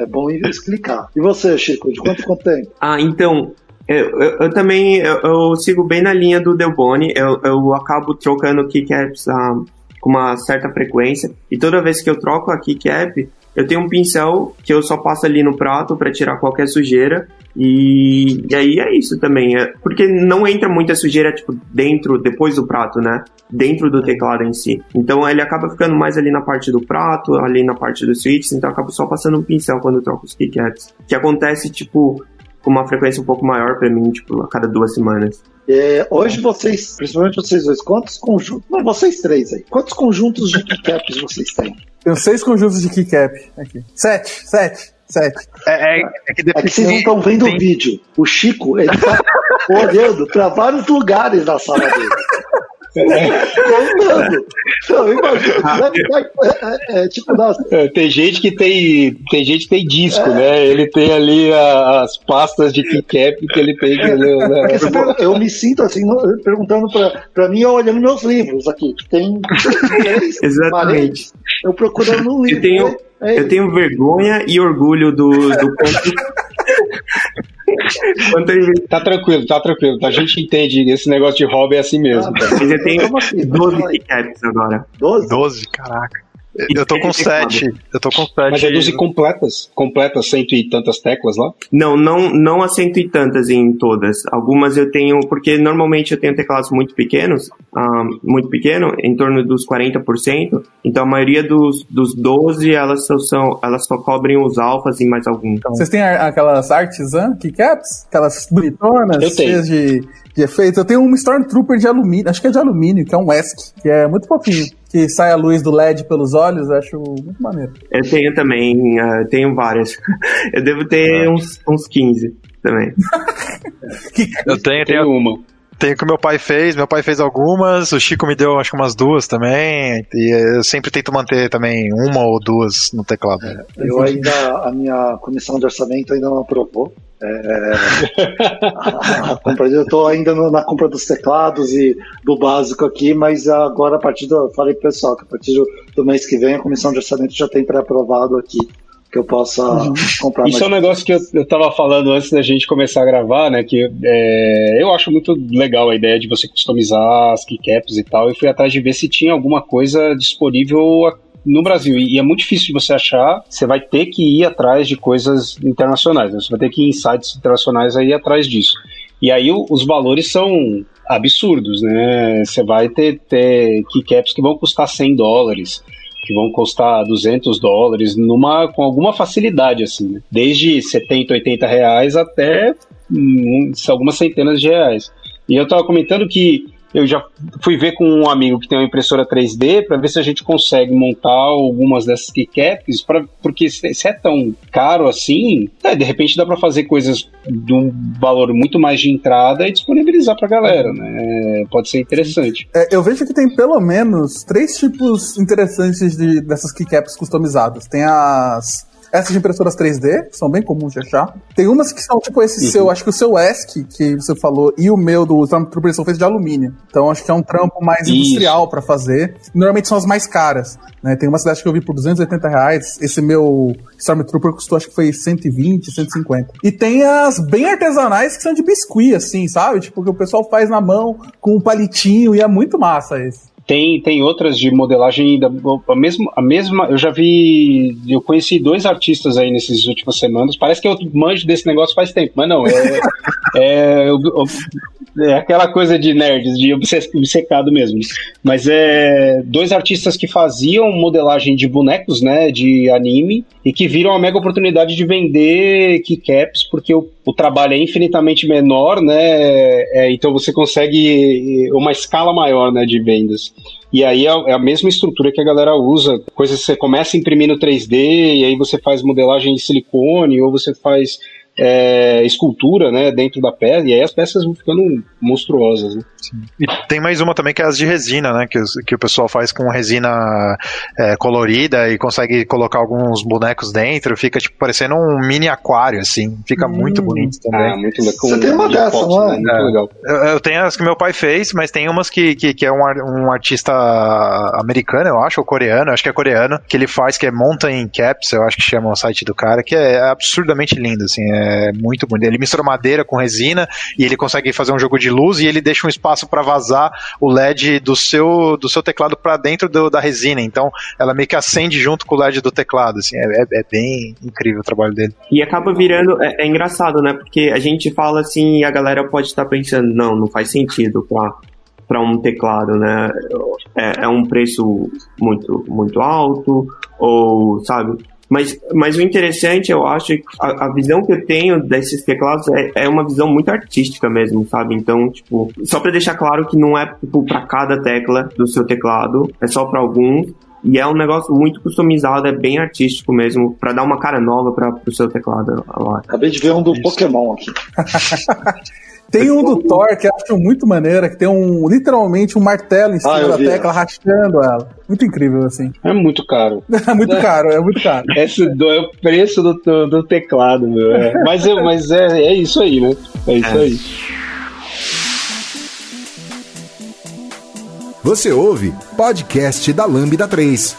é bom explicar. E você, Chico, de quanto quanto tempo? Ah, então, eu, eu, eu também eu, eu sigo bem na linha do Delboni. Eu, eu acabo trocando keycaps ah, com uma certa frequência. E toda vez que eu troco a keycap, eu tenho um pincel que eu só passo ali no prato para tirar qualquer sujeira. E, e aí é isso também. É, porque não entra muita sujeira, tipo, dentro, depois do prato, né? Dentro do teclado em si. Então ele acaba ficando mais ali na parte do prato, ali na parte dos switches. Então eu acabo só passando um pincel quando eu troco os keycaps. Que acontece, tipo, com uma frequência um pouco maior pra mim, tipo, a cada duas semanas. É, hoje vocês, principalmente vocês dois, quantos conjuntos, não, vocês três aí, quantos conjuntos de keycaps vocês têm? Tenho seis conjuntos de keycap aqui. Sete, sete, sete. É, é, é que É que vocês não estão vendo o vídeo. O Chico, ele tá <laughs> olhando para vários lugares na sala dele. Não, imagina. É, é, é, tipo, É, tem gente que tem, tem gente que tem disco, né? Ele tem ali a- as pastas de keycap que ele tem. que ele- né? Porque você pergunta- eu me sinto assim, no- perguntando pra, pra mim, eu olhando meus livros aqui, que tem três Exatamente. paredes, eu procurando um livro. Eu tenho, É, eu tenho vergonha e orgulho do, do <laughs> Tá tranquilo, tá tranquilo. A gente entende esse negócio de hobby é assim mesmo. Ah, Como assim? 12 Fala aí. keycaps agora. 12? 12, caraca. Eu tô com tem teclado. 7. Eu tô com 7. Mas é 12 completas, completas, cento e tantas teclas lá. Não, não, não há cento e tantas em todas. Algumas eu tenho, porque normalmente eu tenho teclados muito pequenos, ah, muito pequeno, em torno dos 40%. Então a maioria dos, dos 12, elas só, são, elas só cobrem os alfas e mais alguns. Vocês têm aquelas artisan keycaps? Aquelas bonitonas, Eu tenho. cheias de, de efeito. Eu tenho um Stormtrooper de alumínio, acho que é de alumínio, que é um ESC, que é muito fofinho. Que sai a luz do LED pelos olhos, eu acho muito maneiro. Eu tenho também, ah, tenho várias. <laughs> Eu devo ter uns, uns 15 também. <laughs> Eu tenho, Tem tenho, uma. tenho o que meu pai fez. Meu pai fez algumas. O Chico me deu, acho que umas duas também. E eu sempre tento manter também uma ou duas no teclado. Eu ainda, a minha comissão de orçamento ainda não aprovou. É, a, a compra, eu estou ainda no- na compra dos teclados e do básico aqui, mas agora a partir do. Falei pro pessoal que a partir do, do mês que vem a comissão de orçamento já tem pré-aprovado aqui que eu possa comprar Isso é um negócio que eu, eu tava falando antes da gente começar a gravar, né? Que é, eu acho muito legal a ideia de você customizar as keycaps e tal. E fui atrás de ver se tinha alguma coisa disponível no Brasil. E, é muito difícil de você achar. Você vai ter que ir atrás de coisas internacionais. né? Você vai ter que ir em sites internacionais aí atrás disso. E aí os valores são absurdos, né? Você vai ter, ter keycaps que vão custar 100 dólares que vão custar 200 dólares numa, com alguma facilidade, assim, né? desde 70, 80 reais até hum, algumas centenas de reais. E eu estava comentando que eu já fui ver com um amigo que tem uma impressora 3D para ver se a gente consegue montar algumas dessas keycaps, porque se, se é tão caro assim, é, de repente dá para fazer coisas de um valor muito mais de entrada e disponibilizar para a galera, né? Pode ser interessante. É, eu vejo que tem pelo menos três tipos interessantes de, dessas keycaps customizadas. Tem as essas de impressoras 3D, que são bem comuns de achar. Tem umas que são tipo esse uhum. seu, acho que o seu ESC, que você falou, e o meu do Stormtrooper são feitos de alumínio. Então acho que é um trampo mais Isso. industrial para fazer. Normalmente são as mais caras. Né? Tem uma cidade que eu vi por 280 reais. Esse meu Stormtrooper custou, acho que foi 120, 150. E tem as bem artesanais que são de biscuit, assim, sabe? Tipo, que o pessoal faz na mão com um palitinho e é muito massa esse. Tem, tem outras de modelagem da a mesma, a mesma. Eu já vi. Eu conheci dois artistas aí nessas últimas semanas. Parece que eu manjo desse negócio faz tempo, mas não. É, é, é aquela coisa de nerds, de obcecado mesmo. Mas é dois artistas que faziam modelagem de bonecos, né, de anime, e que viram a mega oportunidade de vender keycaps, porque o, o trabalho é infinitamente menor, né, é, então você consegue uma escala maior, né, de vendas. E aí é, é a mesma estrutura que a galera usa, coisas que você começa imprimindo 3D, e aí você faz modelagem de silicone, ou você faz é, escultura né, dentro da peça, e aí as peças vão ficando monstruosas. Né? E tem mais uma também que é as de resina, né? Que, que o pessoal faz com resina é, colorida e consegue colocar alguns bonecos dentro, fica tipo parecendo um mini aquário, assim. Fica hum. muito bonito também. Ah, muito legal. Você tem uma dessa, não é? Muito é. legal. Eu, eu, tenho as que meu pai fez, mas tem umas que, que, que é um, um artista americano, eu acho, ou coreano, acho que é coreano, que ele faz, que é Mountain Caps, eu acho que chama o site do cara, que é absurdamente lindo, assim, é muito bonito. Ele mistura madeira com resina e ele consegue fazer um jogo de luz e ele deixa um espaço para vazar o LED do seu, do seu teclado para dentro do, da resina. Então, ela meio que acende junto com o LED do teclado. Assim, é, é, é bem incrível o trabalho dele. E acaba virando. É, é, engraçado, né? Porque a gente fala assim e a galera pode estar pensando, não, não faz sentido pra, para um teclado, né? É, é, um preço muito, muito alto, ou, sabe? Mas, mas o interessante, eu acho, é que a, a visão que eu tenho desses teclados é, é, uma visão muito artística mesmo, sabe? Então, tipo, só para deixar claro que não é tipo, para cada tecla do seu teclado, é só para alguns. E é um negócio muito customizado, é bem artístico mesmo, para dar uma cara nova para o seu teclado. Acabei de ver um do Isso. Pokémon aqui. <laughs> Tem um do Thor que eu acho muito maneira, que tem um literalmente um martelo em cima ah, da tecla rachando ela. Muito incrível, assim. É muito caro. <laughs> é muito é. caro, é muito caro. <laughs> Esse do, é o preço do, do, do teclado, meu. É. Mas, é, mas é, é isso aí, né? É isso é. aí. Você ouve podcast da Lambda 3.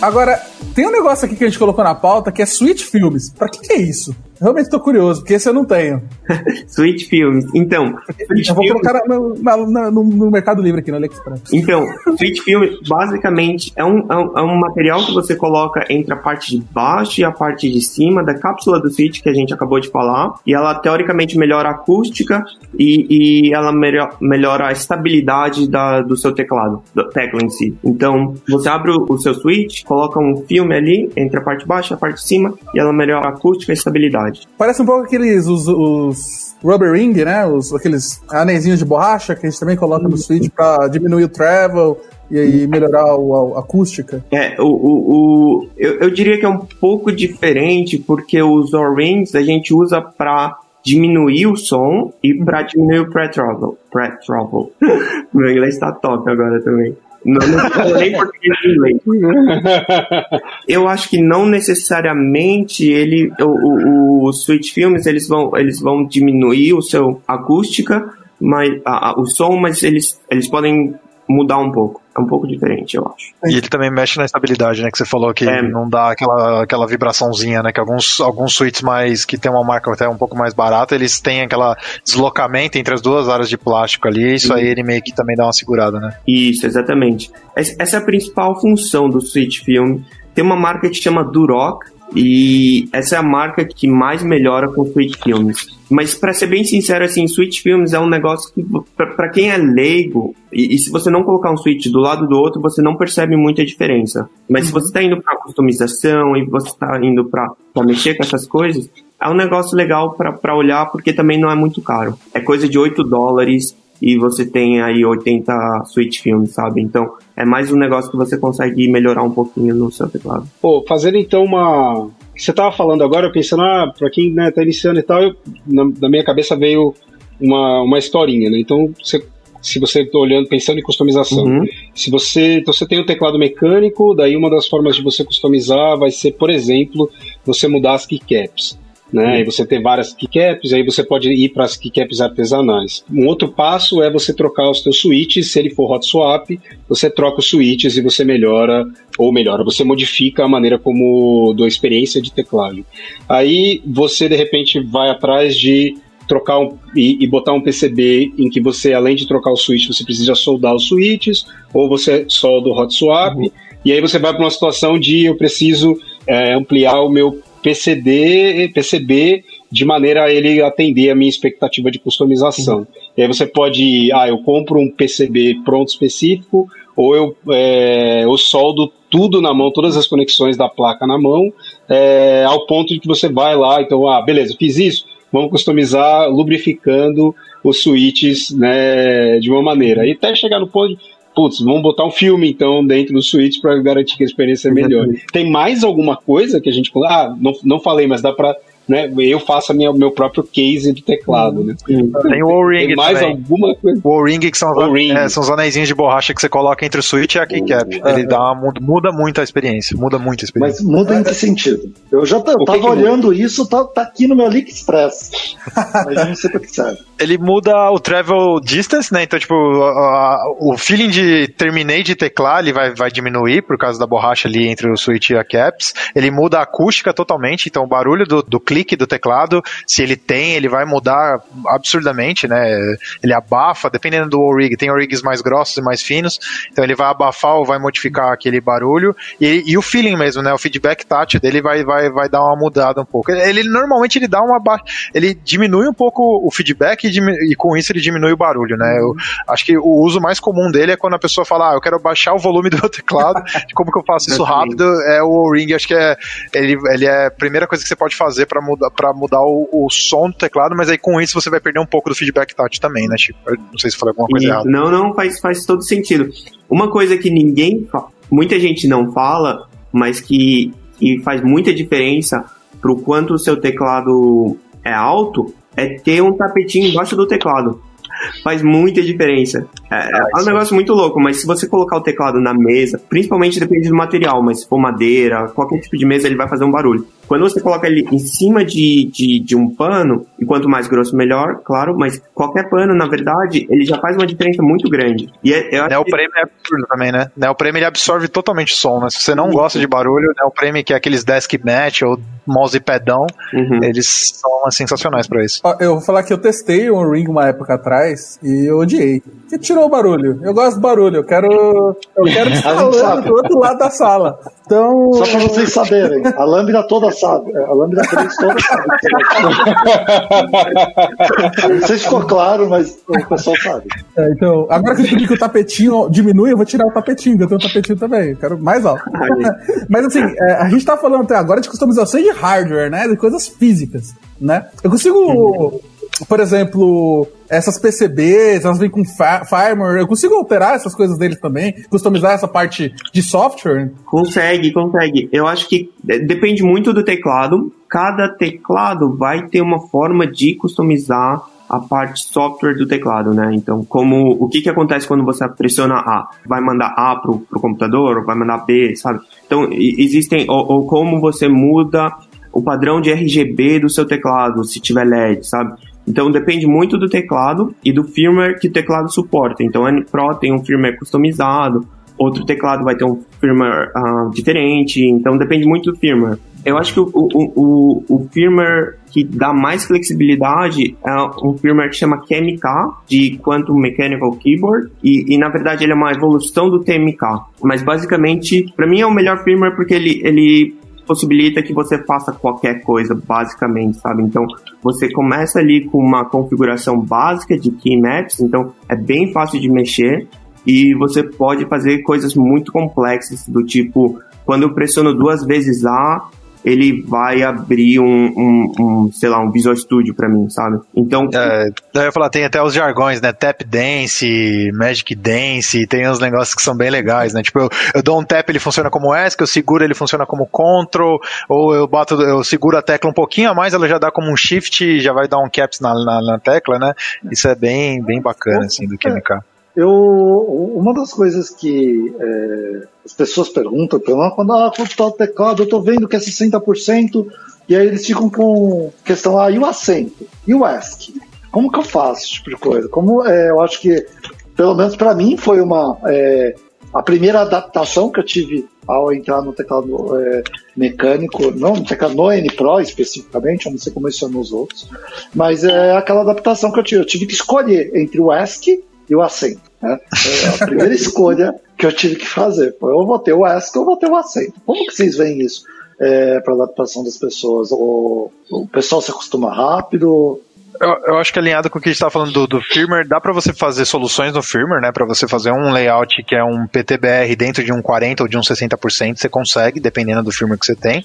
Agora, tem um negócio aqui que a gente colocou na pauta que é Switch Filmes. Pra que, que é isso? Realmente tô curioso, porque esse eu não tenho. <laughs> Switch Filmes. Então. Switch eu vou Filmes... colocar no, no, no, no, Mercado Livre aqui no AliExpress. Então, Switch Filmes basicamente é um, é um, é, um, material que você coloca entre a parte de baixo e a parte de cima da cápsula do Switch que a gente acabou de falar. E ela teoricamente melhora a acústica e, e ela melhora, melhora a estabilidade da, do seu teclado, da tecla em si. Então, você abre o, o seu Switch, coloca um filme ali entre a parte de baixo e a parte de cima e ela melhora a acústica e a estabilidade. Parece um pouco aqueles os, os rubber ring, né? Os, aqueles anéisinhos de borracha que a gente também coloca no Switch para diminuir o travel e aí melhorar a, acústica. É, o, o, o eu, eu, diria que é um pouco diferente porque os O-rings a gente usa para diminuir o som e para diminuir o pré-travel. Pré-travel. <laughs> Meu inglês está top agora também. Não, não nem português nem inglês. <laughs> Eu acho que não necessariamente ele, o, o, o Switch Films, eles vão, eles vão diminuir o seu acústica, mas, a, a, o som, mas eles, eles podem mudar um pouco. É um pouco diferente, eu acho. E ele também mexe na estabilidade, né? Que você falou que é. não dá aquela, aquela vibraçãozinha, né? Que alguns, alguns suítes mais que tem uma marca até um pouco mais barata, eles têm aquela deslocamento entre as duas áreas de plástico ali. Isso aí ele meio que também dá uma segurada, né? Isso, exatamente. Essa é a principal função do Switch Film. Tem uma marca que chama Duroc, E essa é a marca que mais melhora com Switch Films. Mas para ser bem sincero, assim, Switch Films é um negócio que, para quem é leigo, e, e, se você não colocar um Switch do lado do outro, você não percebe muita diferença. Mas uhum. se você está indo para customização e você está indo para mexer com essas coisas, é um negócio legal para olhar porque também não é muito caro. É coisa de 8 dólares e você tem aí 80 Switch Films, sabe? Então é mais um negócio que você consegue melhorar um pouquinho no seu teclado. Pô, fazendo então uma. Você tava falando agora, eu pensando, ah, pra quem né, tá iniciando e tal, eu, na, na minha cabeça veio uma, uma historinha, né? Então, você se você está olhando, pensando em customização. Uhum. Se você, então você tem um teclado mecânico, daí uma das formas de você customizar vai ser, por exemplo, você mudar as keycaps né? E você tem várias keycaps, aí você pode ir para as keycaps artesanais. Um outro passo é você trocar os seus switches, se ele for hot swap, você troca os switches e você melhora, ou melhora, você modifica a maneira como da experiência de teclado. Aí você de repente vai atrás de trocar um, e, e, botar um PCB em que você, além de trocar o switch, você precisa soldar os switches, ou você solda o hot swap, uhum. e aí você vai para uma situação de eu preciso é, ampliar o meu PCD, PCB de maneira a ele atender a minha expectativa de customização. Uhum. E aí você pode, ah, eu compro um PCB pronto específico, ou eu, é, eu soldo tudo na mão, todas as conexões da placa na mão, é, ao ponto de que você vai lá, então, ah, beleza, fiz isso, vamos customizar lubrificando os switches né, de uma maneira. E até chegar no ponto de, putz, vamos botar um filme então dentro do Switch para garantir que a experiência é melhor. Tem mais alguma coisa que a gente. Ah, não, não falei, mas dá para né, eu faço a minha, meu próprio case de teclado, né? Tem o O-Ring mais também. alguma coisa? O O-Ring que são, os, é, são os anéis de borracha que você coloca entre o switch e a keycap. Ele dá uma, muda muito a experiência, muda muito a experiência. Mas muda em que sentido? Eu já eu tava que olhando muda? isso, tá, tá aqui no meu Link Express. <laughs> mas não sei pra que serve. Ele muda o travel distance, né? Então, tipo, a, o feeling de terminei de teclar, ele vai, vai diminuir por causa da borracha ali entre o switch e a caps. Ele muda a acústica totalmente, então o barulho do, do clique clique do teclado, se ele tem, ele vai mudar absurdamente, né? Ele abafa, dependendo do O-Rig, tem O-Rigs mais grossos e mais finos, então ele vai abafar ou vai modificar aquele barulho, e, e o feeling mesmo, né? O feedback touch dele vai, vai, vai dar uma mudada um pouco. Ele, normalmente ele dá uma ele diminui um pouco o feedback e, e, com isso ele diminui o barulho, né? Eu acho que o uso mais comum dele é quando a pessoa fala, ah, eu quero baixar o volume do meu teclado, <laughs> como que eu faço isso rápido? É o O-Ring, acho que é ele, ele é a primeira coisa que você pode fazer para mudar, para mudar o, o, som do teclado, mas aí com isso você vai perder um pouco do feedback touch também, né, Chico? Eu não sei se falei alguma coisa e, errada. Não, não, faz, faz todo sentido. Uma coisa que ninguém, muita gente não fala, mas que, que faz muita diferença pro quanto o seu teclado é alto, é ter um tapetinho embaixo do teclado faz muita diferença. É, ah, é um negócio muito louco, mas se você colocar o teclado na mesa, principalmente depende do material, mas se for madeira, qualquer tipo de mesa, ele vai fazer um barulho. Quando você coloca ele em cima de, de, de, um pano, e quanto mais grosso melhor, claro, mas qualquer pano, na verdade, ele já faz uma diferença muito grande. E é, eu Neoprene que... é absurdo também, né? Neoprene ele absorve totalmente o som, né? Se você não Isso. gosta de barulho, Neoprene, que é aqueles desk mat ou mouse pedão, uhum. eles são sensacionais para isso. Eu vou falar que eu testei um Ring uma época atrás e eu odiei. Que tirou o barulho. Eu gosto do barulho, eu quero. Eu quero instalando <laughs> do outro lado da sala. Então. Só pra vocês saberem, a lâmina toda sabe. A lâmina 3 toda sabe. <laughs> Não sei se ficou claro, mas o pessoal sabe. É, então, agora que eu descobri que o tapetinho diminui, eu vou tirar o tapetinho, eu tenho um tapetinho também. Eu quero mais alto. <laughs> mas assim, é, a gente tá falando até agora de customização de hardware, né? De coisas físicas, né? Eu consigo. Por exemplo, essas PCBs, elas vêm com firmware, eu consigo alterar essas coisas deles também? Customizar essa parte de software? Consegue, consegue. Eu acho que depende muito do teclado. Cada teclado vai ter uma forma de customizar a parte software do teclado, né? Então, como o que que acontece quando você pressiona A? Vai mandar A pro, pro computador, ou vai mandar B, sabe? Então, existem ou, ou como você muda o padrão de RGB do seu teclado, se tiver LED, sabe? Então depende muito do teclado e do firmware que o teclado suporta. Então a Pro tem um firmware customizado, outro teclado vai ter um firmware uh, diferente, então depende muito do firmware. Eu acho que o, o, o, o, firmware que dá mais flexibilidade é um firmware que chama QMK, de Quantum Mechanical Keyboard, e, e na verdade ele é uma evolução do TMK. Mas basicamente, para mim é o melhor firmware porque ele, ele possibilita que você faça qualquer coisa, basicamente, sabe? Então, você começa ali com uma configuração básica de keymaps, então é bem fácil de mexer e você pode fazer coisas muito complexas, do tipo, quando eu pressiono duas vezes A, ele vai abrir um, um, um sei lá, um Visual Studio para mim, sabe? Então. É, eu ia falar, tem até os jargões, né? Tap Dance, Magic Dance, tem uns negócios que são bem legais, né? Tipo, eu, eu dou um tap, ele funciona como ESC, eu seguro, ele funciona como Control, ou eu boto, eu seguro a tecla um pouquinho a mais, ela já dá como um Shift já vai dar um Caps na, na, na tecla, né? Isso é bem, bem bacana, assim, do QMK. Eu, uma das coisas que é, as pessoas perguntam, quando ah, quanto está o teclado, eu estou vendo que é 60%, e aí eles ficam com questão, ah, e o acento? E o ESC? Como que eu faço esse tipo de coisa? Como é, eu acho que, pelo menos para mim, foi uma é, a primeira adaptação que eu tive ao entrar no teclado é, mecânico, não no teclado no N Pro especificamente, eu não sei como isso é nos outros, mas é aquela adaptação que eu tive. Eu tive que escolher entre o ESC e o acento. Né? É a primeira <laughs> escolha que eu tive que fazer foi eu vou ter o ESC ou eu vou ter o acento. Como que vocês veem isso é, para adaptação das pessoas? O, o pessoal se acostuma rápido? Eu, eu, acho que alinhado com o que a gente estava falando do, do firmware, dá para você fazer soluções no firmware, né? Para você fazer um layout que é um PTBR dentro de um 40% ou de um 60%, você consegue, dependendo do firmware que você tem.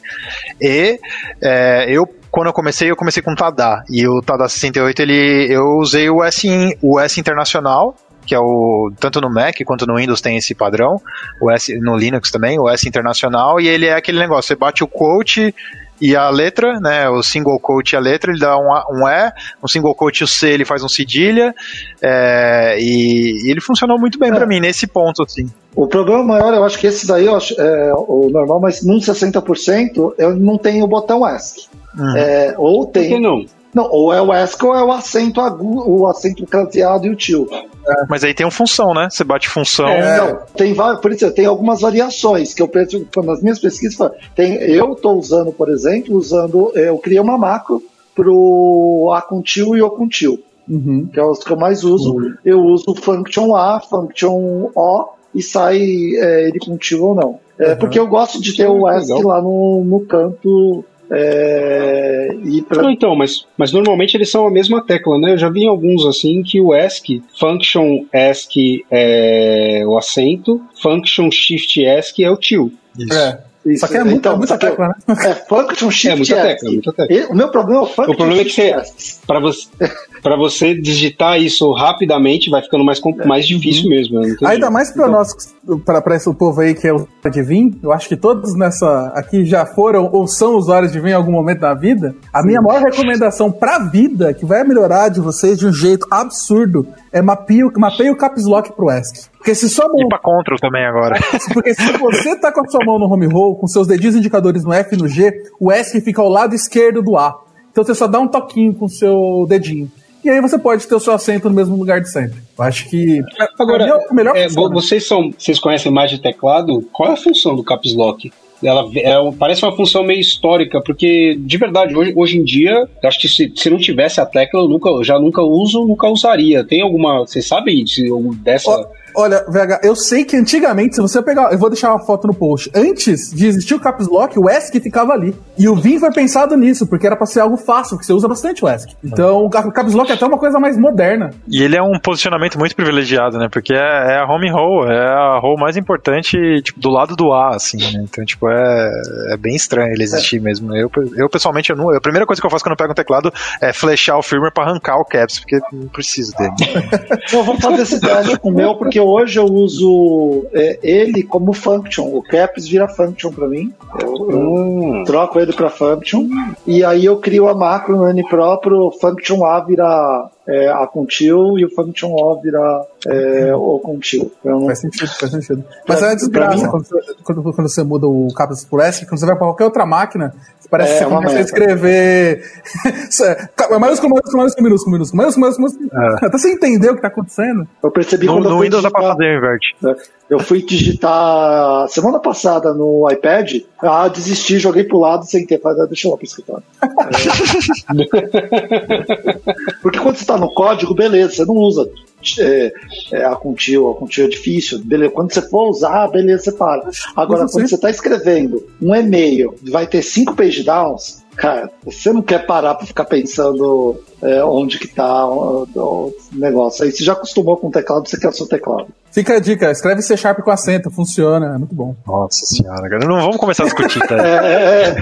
E é, eu quando eu comecei, eu comecei com o Tada. E o Tada 68, ele, eu usei o S, o S Internacional, que é o tanto no Mac quanto no Windows tem esse padrão, o S no Linux também, o S internacional, e ele é aquele negócio, você bate o quote e a letra, né, o single quote e a letra, ele dá um, um E, um single quote e o C ele faz um cedilha, é, e, e, ele funcionou muito bem é. para mim nesse ponto, assim. O problema maior, eu acho que esse daí eu acho, é o normal, mas num 60% eu não tenho o botão ESC. Uhum. É, ou tem. Por que não? Não, ou é o ESC ou é o acento agudo, o acento crateado e o tio. É. Mas aí tem uma função, né? Você bate função. É, não, tem por isso tem algumas variações que eu nas minhas pesquisas tem, eu estou usando, por exemplo, usando eu criei uma macro pro A com tio e O com tio, uhum. que é os que eu mais uso. Uhum. Eu uso function A, function O e sai é, ele com tio ou não. É, uhum. Porque eu gosto de ter o ESC lá no, no canto é, e pra... Não, então, mas, mas normalmente eles são a mesma tecla, né? Eu já vi alguns assim que o ESC, function ESC é o acento, function shift ESC é o tio. Isso. É. Isso, só que é muita, então, muita tecla, né? É, function shift é muita tecla, é muita tecla. O meu problema é o function O problema é que você, para você, para você digitar isso rapidamente vai ficando mais, mais difícil uhum. mesmo. Ainda mais para então. nós, para esse povo aí que é o de Vim, eu acho que todos nessa aqui já foram ou são usuários de Vim em algum momento da vida. A Sim. minha maior recomendação para vida, que vai melhorar de vocês de um jeito absurdo, é mapeie, mapeie o caps lock pro ESC. Porque se sua mão. E pra control também agora. <laughs> Porque se você tá com a sua mão no home roll, com seus dedinhos indicadores no F e no G, o ESC fica ao lado esquerdo do A. Então você só dá um toquinho com o seu dedinho. E aí você pode ter o seu assento no mesmo lugar de sempre. Eu acho que. Agora, é melhor é, vocês são. Vocês conhecem mais de teclado? Qual é a função do caps lock? ela é, parece uma função meio histórica, porque de verdade, hoje, hoje em dia, acho que se, se não tivesse a tecla, eu nunca, eu já nunca uso, nunca usaria. Tem alguma. Vocês sabem dessa. Olha, VH, eu sei que antigamente, se você pegar. Eu vou deixar uma foto no post. Antes de existir o Caps Lock, o ESC ficava ali. E o Vim foi pensado nisso, porque era pra ser algo fácil, porque você usa bastante o ESC. Então, o Caps Lock é até uma coisa mais moderna. E ele é um posicionamento muito privilegiado, né? Porque é, é a home roll, é a roll mais importante, tipo, do lado do A, assim, né? Então, tipo, é, é bem estranho ele existir é. mesmo. Eu, eu, pessoalmente, eu não, a primeira coisa que eu faço quando eu pego um teclado é flechar o firmware pra arrancar o caps, porque não preciso dele. <laughs> eu vou fazer esse teste com o meu, porque hoje eu uso é, ele como function. O caps vira function para mim. Eu, hum. troco ele para function. E aí eu crio a macro no N próprio, function A vira é, a contil e o function O vira é, o contil. Não... Faz sentido, faz sentido. Mas é uma desgraça quando, quando, quando, você muda o caps por S, quando você vai para qualquer outra máquina, Parece é, que você começa a escrever. <laughs> É maiúsculo, maiúsculo, maiúsculo, minúsculo, minúsculo, maiúsculo, maiúsculo. É. Até você entender o que tá acontecendo. Eu percebi no, quando no Windows dá pra fazer inverte. Eu fui digitar semana passada no iPad, ah, desisti, joguei pro lado sem ter. Falei, ah, deixa eu lá pro escritório. É. <laughs> Porque quando você tá no código, beleza, você não usa é, é, a Contil, a Contil é difícil. Beleza. Quando você for usar, beleza, você para. Agora, quando você está escrevendo um e-mail, vai ter cinco page downs, cara, você não quer parar para ficar pensando é, onde que tá o, o, negócio. Aí você já acostumou com o teclado, você quer o seu teclado. Fica a dica, escreve C Sharp com acento, funciona, é muito bom. Nossa senhora, cara. Não vamos começar a discutir, tá? <laughs> é, é,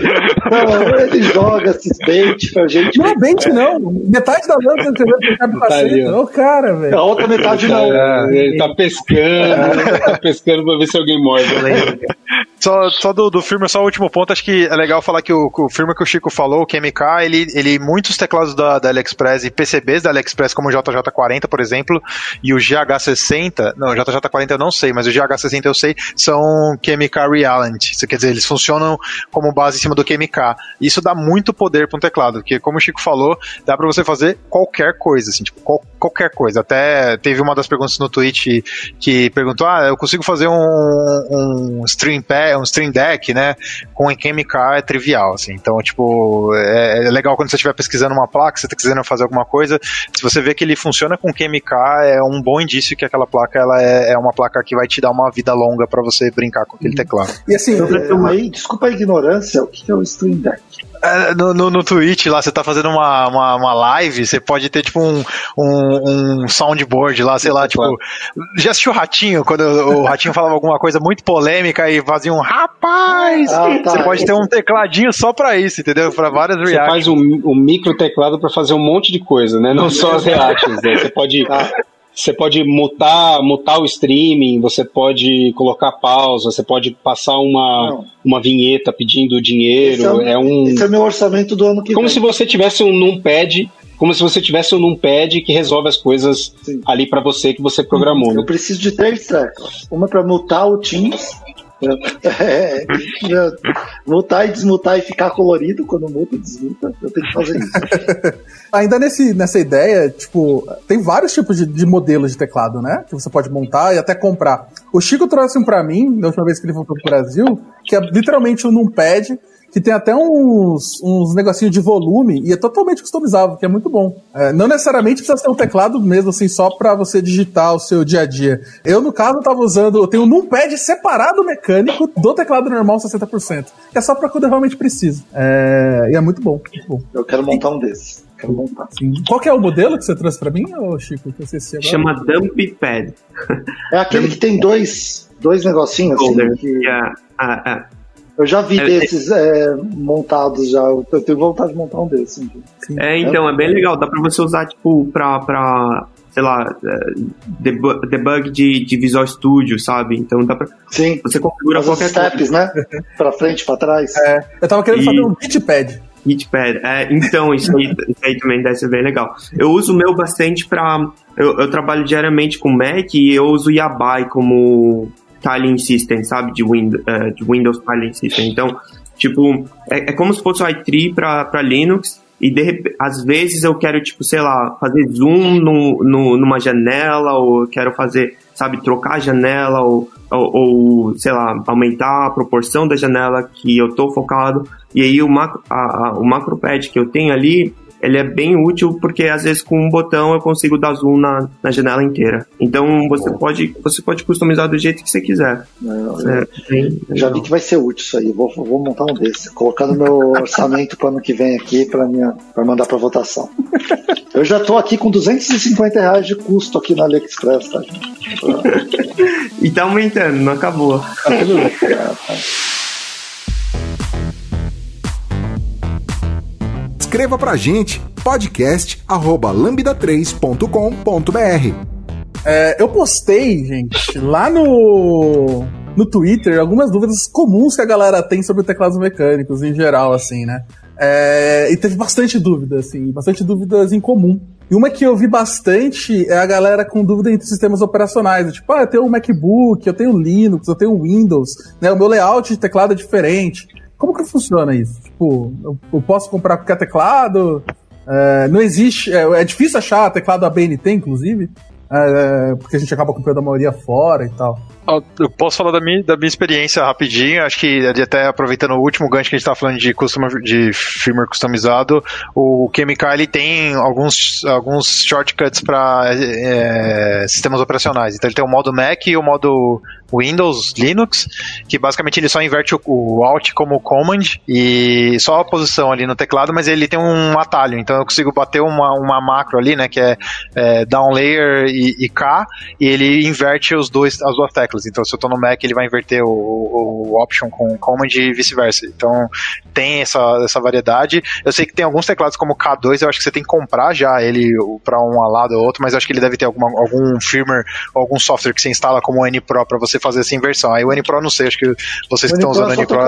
não, ele joga esses bait pra gente. Não é bait, não. Metade da lâmpada escrevendo C Sharp com acento. Ô, cara, velho. A outra metade não. É, ele tá pescando, ele tá pescando pra ver se alguém morde. <laughs> Só, só do, do firmware, só o último ponto, acho que é legal falar que o, o firmware que o Chico falou, o QMK, ele, ele muitos teclados da, da AliExpress e PCBs da AliExpress, como o JJ40, por exemplo, e o GH60, não, o JJ40 eu não sei, mas o GH60 eu sei, são QMK Reality. Isso quer dizer, eles funcionam como base em cima do QMK. Isso dá muito poder para um teclado, porque como o Chico falou, dá para você fazer qualquer coisa, assim, tipo, qual, qualquer coisa. Até teve uma das perguntas no Twitch que perguntou: ah, eu consigo fazer um, um stream pad, um stream deck, né? Com QMK é trivial, assim. Então, tipo, é, é legal quando você estiver pesquisando uma placa, você está querendo fazer alguma coisa, se você vê que ele funciona com QMK, é um bom indício que aquela placa ela é, é uma placa que vai te dar uma vida longa para você brincar com aquele teclado. E assim, é, aí, desculpa a ignorância, o que é o Stream Deck? É, no, no, no Twitch lá, você tá fazendo uma, uma, uma, live, você pode ter tipo um, um, um soundboard lá, sei lá, tipo. Já assistiu o Ratinho, quando o Ratinho falava alguma coisa muito polêmica e fazia um rapaz! Ah, tá, você pode ter um tecladinho só pra isso, entendeu? Pra várias reactions. Você faz um, um micro teclado pra fazer um monte de coisa, né? Não só as reactions, né? Você pode. Tá. <laughs> Você pode mutar, mutar o streaming, você pode colocar pausa, você pode passar uma, uma vinheta pedindo dinheiro. Esse é, é um. Esse é meu orçamento do ano que Como vem. se você tivesse um numpad como se você tivesse um numpad que resolve as coisas Sim. ali para você que você programou. Eu né? preciso de três teclas. Uma para mutar o Teams, é, é, mutar e desmutar e ficar colorido quando muta e desmuta. Eu tenho que fazer isso. <laughs> Ainda nesse, nessa ideia, tipo, tem vários tipos de, de, modelos de teclado, né? Que você pode montar e até comprar. O Chico trouxe um pra mim, na última vez que ele voltou pro Brasil, que é literalmente um numpad que tem até uns, uns negocinhos de volume e é totalmente customizável, que é muito bom. É, não necessariamente precisa ser um teclado mesmo, assim, só para você digitar o seu dia a dia. Eu, no caso, tava usando, eu tenho um numpad separado mecânico do teclado normal 60%, que é só para quando eu realmente preciso. É, e é muito bom, muito bom. Eu quero montar um desses. Quero montar. Sim. Qual que é o modelo que você trouxe para mim, ô Chico? Que eu agora. Chama Dump Pad. É aquele que tem dois, dois negocinhos assim. Que... Yeah. Ah, ah. Eu já vi é, desses é, montados já. Eu tenho vontade de montar um desses. É, então, é bem legal. Dá pra você usar, tipo, pra, pra sei lá, é, debug, debug de, de Visual Studio, sabe? Então dá pra. Sim. Você configura qualquer steps, coisa. né? pra frente, pra trás. É, eu tava querendo e... fazer um Hitpad. Hitpad, é, então, isso aí, <laughs> isso aí também deve ser bem legal. Eu uso o meu bastante pra. Eu, eu trabalho diariamente com Mac e eu uso Yabai como tiling system, sabe? De, Windows, uh, de Windows tiling system. Então, tipo, é, é como se fosse o i3 para Linux. E de, às vezes eu quero, tipo, sei lá, fazer zoom no, no, numa janela, ou quero fazer, sabe, trocar a janela, ou, ou, ou, sei lá, aumentar a proporção da janela que eu tô focado. E aí o, macro, a, a, o macropad que eu tenho ali, ele é bem útil porque às vezes com um botão eu consigo dar zoom na, na janela inteira. Então você pode, você pode customizar do jeito que você quiser. É, já vi que vai ser útil isso aí. Vou, vou montar um desse. Colocar no meu orçamento para ano que vem aqui para mandar para votação. Eu já tô aqui com 250 reais de custo aqui na AliExpress, tá, gente? <laughs> e tá aumentando, não acabou. Tá tudo bem. <laughs> escreva pra gente podcast@lambda3.com.br. É, eu postei, gente, lá no no Twitter algumas dúvidas comuns que a galera tem sobre teclados mecânicos em geral, assim, né? É, e teve bastante dúvida, assim, bastante dúvidas em comum. E uma que eu vi bastante é a galera com dúvida entre sistemas operacionais. Tipo, ah, eu tenho um MacBook, eu tenho Linux, eu tenho Windows, né? O meu layout de teclado é diferente. Como que funciona isso? Tipo, eu, posso comprar qualquer teclado? É, não existe. É, é, difícil achar teclado ABNT, inclusive. é, porque a gente acaba comprando a maioria fora e tal. Eu posso falar da minha, da minha experiência rapidinho. Acho que até aproveitando o último gancho que a gente está falando de, custom, de firmware customizado, o Chemical ele tem alguns, alguns shortcuts para é, sistemas operacionais. Então ele tem o modo Mac e o modo Windows, Linux, que basicamente ele só inverte o, o Alt como Command e só a posição ali no teclado, mas ele tem um atalho. Então eu consigo bater uma, uma macro ali, né, que é, é down layer e, e K, e ele inverte os dois, as duas teclas. Então se eu estou no Mac, ele vai inverter o, o option com Command e vice-versa. Então tem essa, essa variedade. Eu sei que tem alguns teclados como o K2, eu acho que você tem que comprar já ele para um lado ou outro, mas eu acho que ele deve ter alguma, algum firmware, algum software que você instala como o NPro para você fazer essa inversão. Aí o NPro, não sei, acho que vocês que estão usando o NPro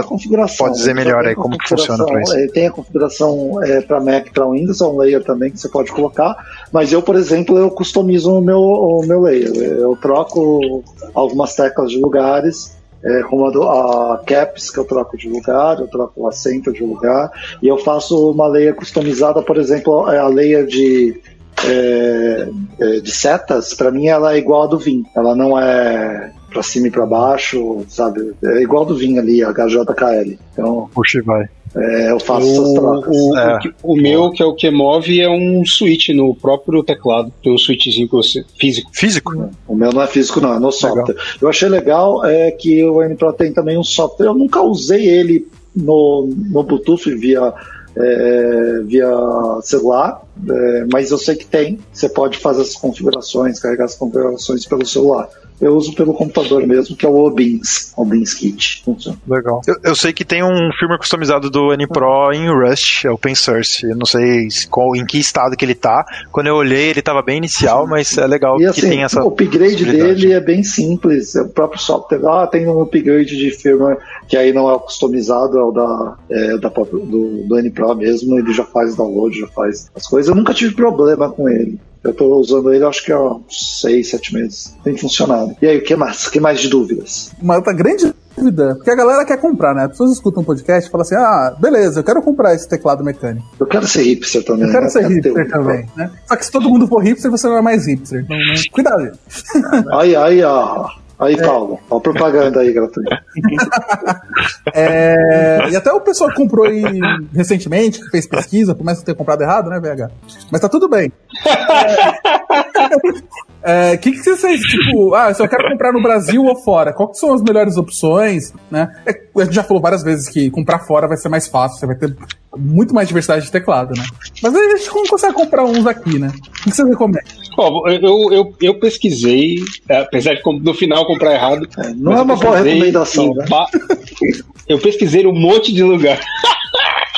pode dizer melhor aí como que funciona para isso. Ele tem a configuração é, para Mac para Windows, é um layer também que você pode colocar, mas eu, por exemplo, eu customizo o meu, o meu layer. Eu troco algumas teclas de lugares é, como a, a, caps que eu troco de lugar, eu troco o acento de lugar, e eu faço uma layer customizada, por exemplo, a layer de é, é, de setas, para mim ela é igual a do Vim. Ela não é para cima e para baixo, sabe? É igual do Vim ali, a HJKL. Então, Puxa, vai. É, eu faço o, essas trocas. O, é. o, meu, que é o que move, é um switch no próprio teclado. Tem um switchzinho físico. Físico? O meu não é físico, não, é no software. Legal. Eu achei legal é que o NPro tem também um software. Eu nunca usei ele no, no Bluetooth via é, via celular, é, mas eu sei que tem. Você pode fazer as configurações, carregar as configurações pelo celular eu uso pelo computador mesmo, que é o Obins, Obins Kit. Legal. Eu, eu, sei que tem um firmware customizado do NPro em Rust, é open source. Eu não sei qual, em que estado que ele tá. Quando eu olhei, ele estava bem inicial, mas é legal e, assim, que tem essa. O upgrade dele é bem simples. É o próprio software. Ah, tem um upgrade de firmware que aí não é o customizado, é o da, é, da do, do NPro mesmo. Ele já faz download, já faz as coisas. Eu nunca tive problema com ele. Eu estou usando ele, acho que há uns 6, 7 meses. Tem funcionado. E aí, o que mais? O que mais de dúvidas? Uma outra grande dúvida, porque a galera quer comprar, né? As pessoas escutam um podcast e falam assim: ah, beleza, eu quero comprar esse teclado mecânico. Eu quero ser hipster também. Eu quero né? ser quero hipster também, né? Só que se todo mundo for hipster, você não é mais hipster. Então, né? cuidado. Aí, aí, ó. Aí, é. Paulo, ó a propaganda aí gratuita. <laughs> é, e até o pessoal que comprou aí recentemente, que fez pesquisa, por mais que tenha comprado errado, né, VH? Mas tá tudo bem. É, que, que vocês, tipo, ah, se eu quero comprar no Brasil ou fora, quais são as melhores opções, né? É, a gente já falou várias vezes que comprar fora vai ser mais fácil, você vai ter muito mais diversidade de teclado, né? Mas a gente consegue comprar uns aqui, né? O que você recomenda? Bom, eu, eu, eu pesquisei, é, apesar de no final comprar errado. É, não é uma boa recomendação, né? <laughs> Eu pesquisei um monte de lugar.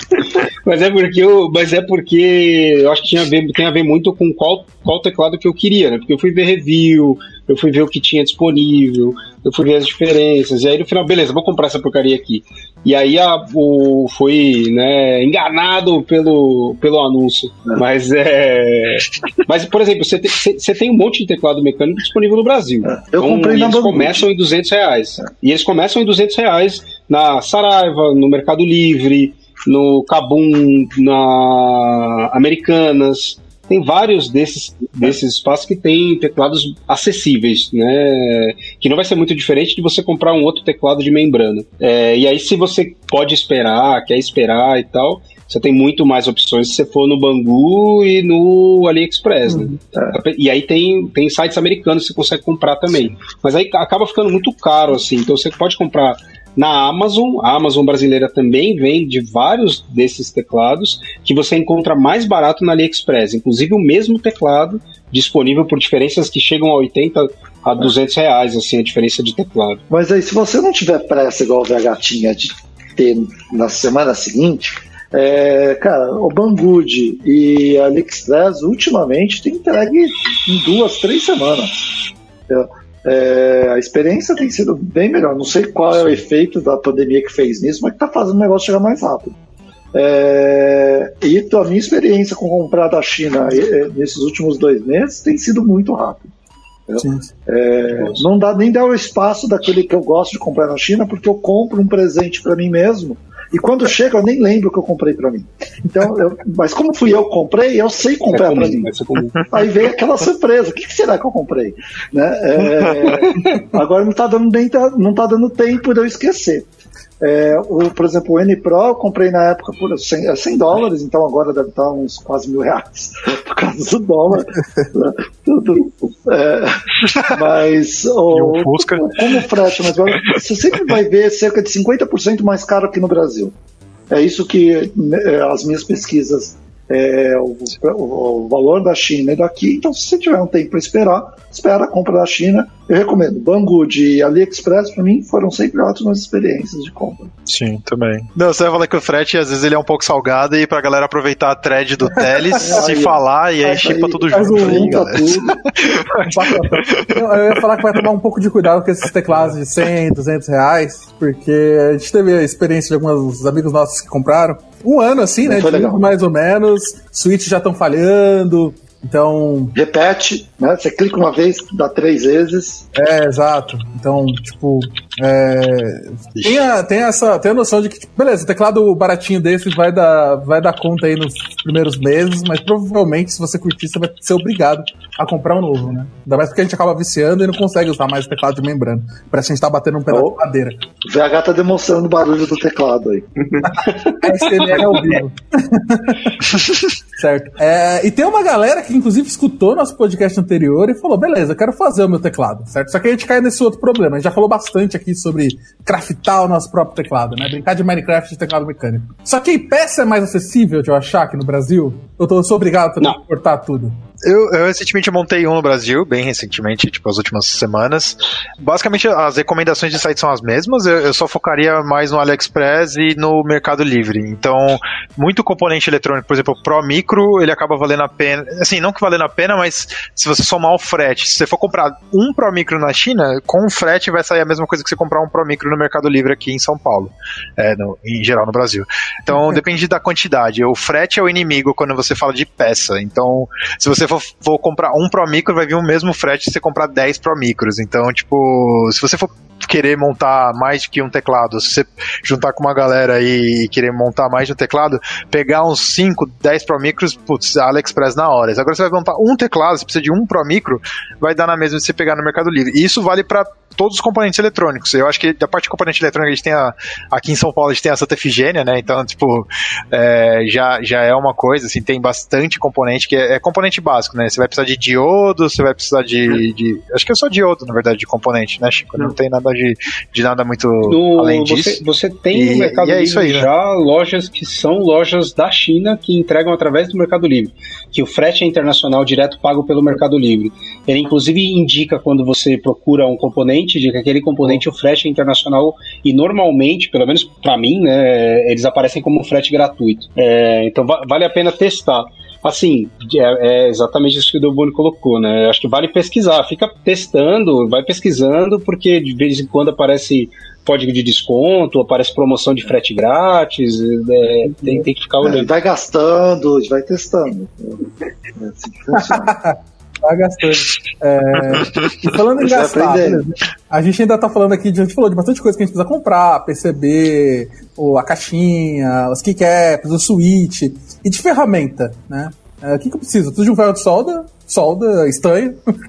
<laughs> mas é porque eu, mas é porque eu acho que tinha a ver, tem a ver muito com qual, qual teclado que eu queria, né? Porque eu fui ver review, eu fui ver o que tinha disponível, eu fui ver as diferenças, e aí no final, beleza, vou comprar essa porcaria aqui. E aí a, o, fui né, enganado pelo, pelo anúncio. É. Mas é. Mas, por exemplo, você tem, tem um monte de teclado mecânico disponível no Brasil. É. Eu então, comprei na eles começam em 200 reais. É. E eles começam em 200 reais na Saraiva, no Mercado Livre, no Kabum, na Americanas. Tem vários desses, desses espaços que tem teclados acessíveis, né? Que não vai ser muito diferente de você comprar um outro teclado de membrana. É, e aí, se você pode esperar, quer esperar e tal, você tem muito mais opções se você for no Bangu e no AliExpress, né? Uhum. É. E aí tem, tem sites americanos que você consegue comprar também. Mas aí acaba ficando muito caro, assim. Então você pode comprar na Amazon. A Amazon brasileira também vende vários desses teclados que você encontra mais barato na AliExpress, inclusive o mesmo teclado disponível por diferenças que chegam a 80 a 200 reais, assim, a diferença de teclado. Mas aí, se você não tiver pressa igual o VH tinha de ter na semana seguinte, é, cara, o Banggood e a AliExpress ultimamente tem entregue em duas, três semanas. É, a experiência tem sido bem melhor. Não sei qual é o efeito da pandemia que fez nisso, mas que está fazendo o negócio chegar mais rápido. É, e a minha experiência com comprar da China nesses últimos dois meses tem sido muito rápido. É, não dá nem dar o espaço daquele que eu gosto de comprar na China, porque eu compro um presente para mim mesmo E quando chega, eu nem lembro o que eu comprei para mim. Então, eu, mas como fui eu que comprei, eu sei comprar é para mim. É Aí veio aquela surpresa: o que, que será que eu comprei? Né? É, agora não está dando, nem, não tá dando tempo de eu esquecer. É, o, por exemplo, o N Pro eu comprei na época por 100, 100 é, dólares, então agora deve estar uns quase mil reais <laughs> por causa do dólar. Tudo, é, mas <laughs> o, como, como frete, mas você sempre vai ver cerca de 50% mais caro aqui no Brasil. É isso que né, as minhas pesquisas é, o, o, valor da China e daqui. Então, se você tiver um tempo para esperar, espera a compra da China. Eu recomendo. Banggood e AliExpress, para mim, foram sempre ótimas experiências de compra. Sim, também. Não, você vai falar que o frete, às vezes, ele é um pouco salgado e pra galera aproveitar a thread do Teles, <laughs> se falar, e aí chipa tudo junto. Um, tá tudo. eu ia falar que vai tomar um pouco de cuidado com esses teclados de 100, 200 reais, porque a gente teve a experiência de alguns amigos nossos que compraram um ano assim, né? De mais ou menos. Switch já estão falhando. Então. Repete, né? Você clica uma vez, dá três vezes. É, exato. Então, tipo. É... Tem, a, tem, essa, tem a noção de que, tipo, beleza, o teclado baratinho desse vai dar, vai dar conta aí nos primeiros meses, mas provavelmente, se você curtir, você vai ser obrigado a comprar um novo, né? Ainda mais porque a gente acaba viciando e não consegue usar mais o teclado de membrana. Parece que a gente tá batendo um pedaço oh, de madeira. O VH tá demonstrando o barulho do teclado aí. <laughs> SMR ao vivo. <laughs> certo. É, e tem uma galera que, inclusive, escutou nosso podcast anterior e falou: beleza, eu quero fazer o meu teclado, certo? Só que a gente cai nesse outro problema. A gente já falou bastante aqui sobre craftar o nosso próprio teclado, né? Brincar de Minecraft de teclado mecânico. Só que peça é mais acessível de eu achar aqui no Brasil. Eu, tô, eu sou obrigado a transportar tudo. Eu, eu, recentemente montei um no Brasil, bem recentemente, tipo as últimas semanas. Basicamente, as recomendações de site são as mesmas, eu, eu, só focaria mais no AliExpress e no Mercado Livre. Então, muito componente eletrônico, por exemplo, o Pro Micro, ele acaba valendo a pena. Assim, não que valendo a pena, mas se você somar o frete, se você for comprar um Pro Micro na China, com o frete vai sair a mesma coisa que você comprar um Pro Micro no Mercado Livre aqui em São Paulo, é, no, em geral no Brasil. Então, depende da quantidade. O frete é o inimigo quando você fala de peça. Então, se você for, for comprar um Pro Micro, vai vir o mesmo frete se você comprar 10 Pro Micros. Então, tipo, se você for querer montar mais que um teclado, se você juntar com uma galera e querer montar mais de um teclado, pegar uns 5, 10 Pro Micros, putz, AliExpress na hora. Agora você vai montar um teclado, você precisa de um Pro Micro, vai dar na mesma se você pegar no Mercado Livre. E isso vale para todos os componentes eletrônicos. Eu acho que da parte de componente eletrônico a gente tem a, aqui em São Paulo a gente tem a Santa Efigênia, né? Então, tipo, é, já, já é uma coisa, assim, tem bastante componente que é, é, componente básico, né? Você vai precisar de diodo, você vai precisar de, de acho que é só diodo, na verdade, de componente, né, Chico? Não, Não tem nada de, de nada muito no, além disso. Você, tem e, no Mercado é Livre aí, né? já lojas que são lojas da China que entregam através do Mercado Livre, que o frete é internacional direto pago pelo Mercado Livre. Ele inclusive indica quando você procura um componente de que aquele componente o frete é internacional e normalmente, pelo menos para mim, né, eles aparecem como frete gratuito. É, então va vale a pena testar. Assim, é, é, exatamente isso que o Delboni colocou, né? Acho que vale pesquisar, fica testando, vai pesquisando, porque de vez em quando aparece código de desconto, aparece promoção de frete grátis, é, tem, tem, que ficar olhando. É, vai gastando, vai testando. <laughs> É assim que funciona. Tá gastando. É, e falando em gastar, a gente ainda tá falando aqui, a gente falou de bastante coisa que a gente precisa comprar, PCB, ou a caixinha, os keycaps, o switch, e de ferramenta, né? É, o que, que eu preciso? Eu preciso de um ferro de solda, solda estranho. <laughs>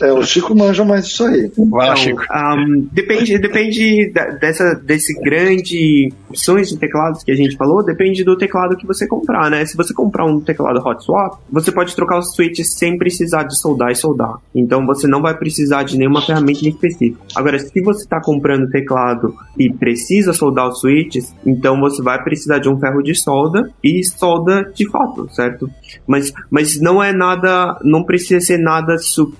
É, o Chico manja mais isso aí. Vai lá, Chico. Um, depende depende da, dessa, desse grande opções de teclados que a gente falou, depende do teclado que você comprar, né? Se você comprar um teclado hot swap, você pode trocar os switches sem precisar de soldar e soldar. Então você não vai precisar de nenhuma ferramenta em específico. Agora, se você está comprando teclado e precisa soldar os switches, então você vai precisar de um ferro de solda e solda de fato, certo? Mas, mas não é nada não precisa ser nada,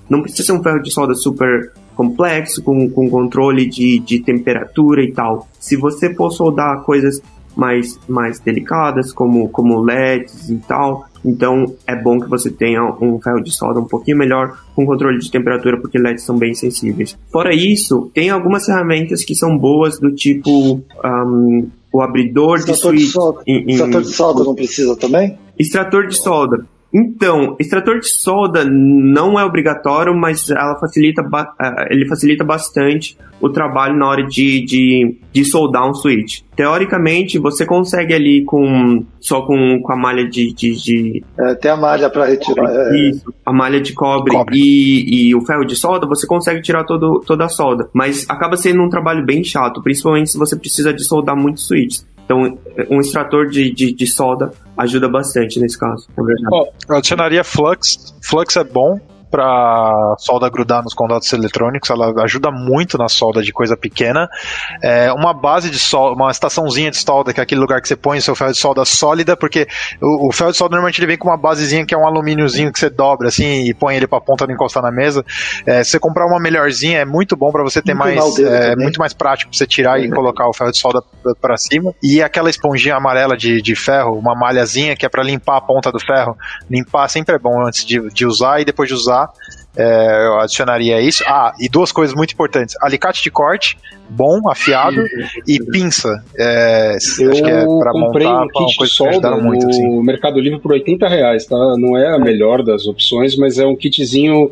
não precisa ser um ferro de solda super complexo, com, com controle de, de temperatura e tal. Se você for soldar coisas mais, mais delicadas, como, como LEDs e tal, então é bom que você tenha um ferro de solda um pouquinho melhor com controle de temperatura, porque LEDs são bem sensíveis. Fora isso, tem algumas ferramentas que são boas do tipo um, o abridor de switch. Extrator de solda não precisa também? Extrator de solda Então, extrator de solda não é obrigatório, mas ela facilita, eh, ele facilita bastante o trabalho na hora de, de, de soldar um switch. Teoricamente, você consegue ali com só com, com a malha de. de, de é, tem a malha para retirar. É. Isso, a malha de cobre, cobre. E, e o ferro de solda, você consegue tirar todo, toda a solda. Mas acaba sendo um trabalho bem chato, principalmente se você precisa de soldar muitos switches. Então, um extrator de, de, de solda ajuda bastante nesse caso. É oh, eu adicionaria Flux. Flux é bom, para solda grudar nos contatos eletrônicos, ela ajuda muito na solda de coisa pequena. É, uma base de solda, uma estaçãozinha de solda, que é aquele lugar que você põe o seu ferro de solda sólida, porque o, o ferro de solda normalmente ele vem com uma basezinha que é um alumíniozinho que você dobra assim e põe ele para a ponta não encostar na mesa. É, se você comprar uma melhorzinha é muito bom para você ter muito mais, é, muito mais prático para você tirar e colocar o ferro de solda para cima. E aquela esponjinha amarela de, de ferro, uma malhazinha que é para limpar a ponta do ferro, limpar sempre é bom antes de, de usar e depois de usar é, eu adicionaria isso. Ah, e duas coisas muito importantes: alicate de corte, bom, afiado, e pinça. É, eu acho que é pra comprei montar, um kit de solda no muito, assim. Mercado Livre por 80 reais, tá? Não é a melhor das opções, mas é um kitzinho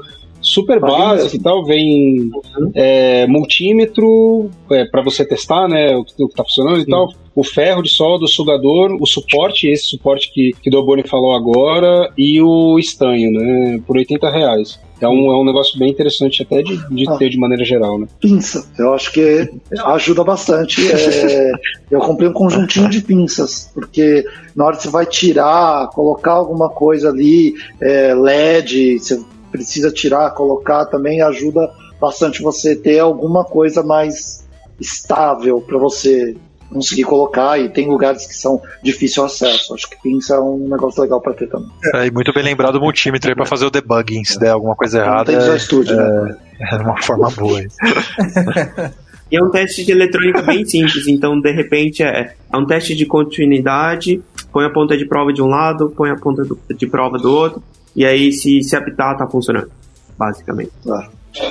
super básico e tal, vem é, multímetro é, para você testar, né, o que, está funcionando Sim. e tal, o ferro de solda, o sugador, o suporte, esse suporte que, que o Boni falou agora, e o estanho, né, por 80 reais. É um, é um negócio bem interessante até de, de ah, ter de maneira geral, né? Pinça, eu acho que ajuda bastante. É, <laughs> eu comprei um conjuntinho de pinças, porque na hora que você vai tirar, colocar alguma coisa ali, é, LED, você precisa tirar, colocar também ajuda bastante você ter alguma coisa mais estável para você conseguir colocar e tem lugares que são difícil acesso. Acho que pinça é um negócio legal para ter também. É, e muito bem lembrado o multímetro aí para fazer o debugging, se der alguma coisa errada. Não tem é, Studio, é, né? é uma forma boa. E <laughs> é um teste de eletrônica bem simples, então de repente é, é um teste de continuidade, põe a ponta de prova de um lado, põe a ponta do, de prova do outro, e aí, se, se apitar, tá funcionando, basicamente. Ah.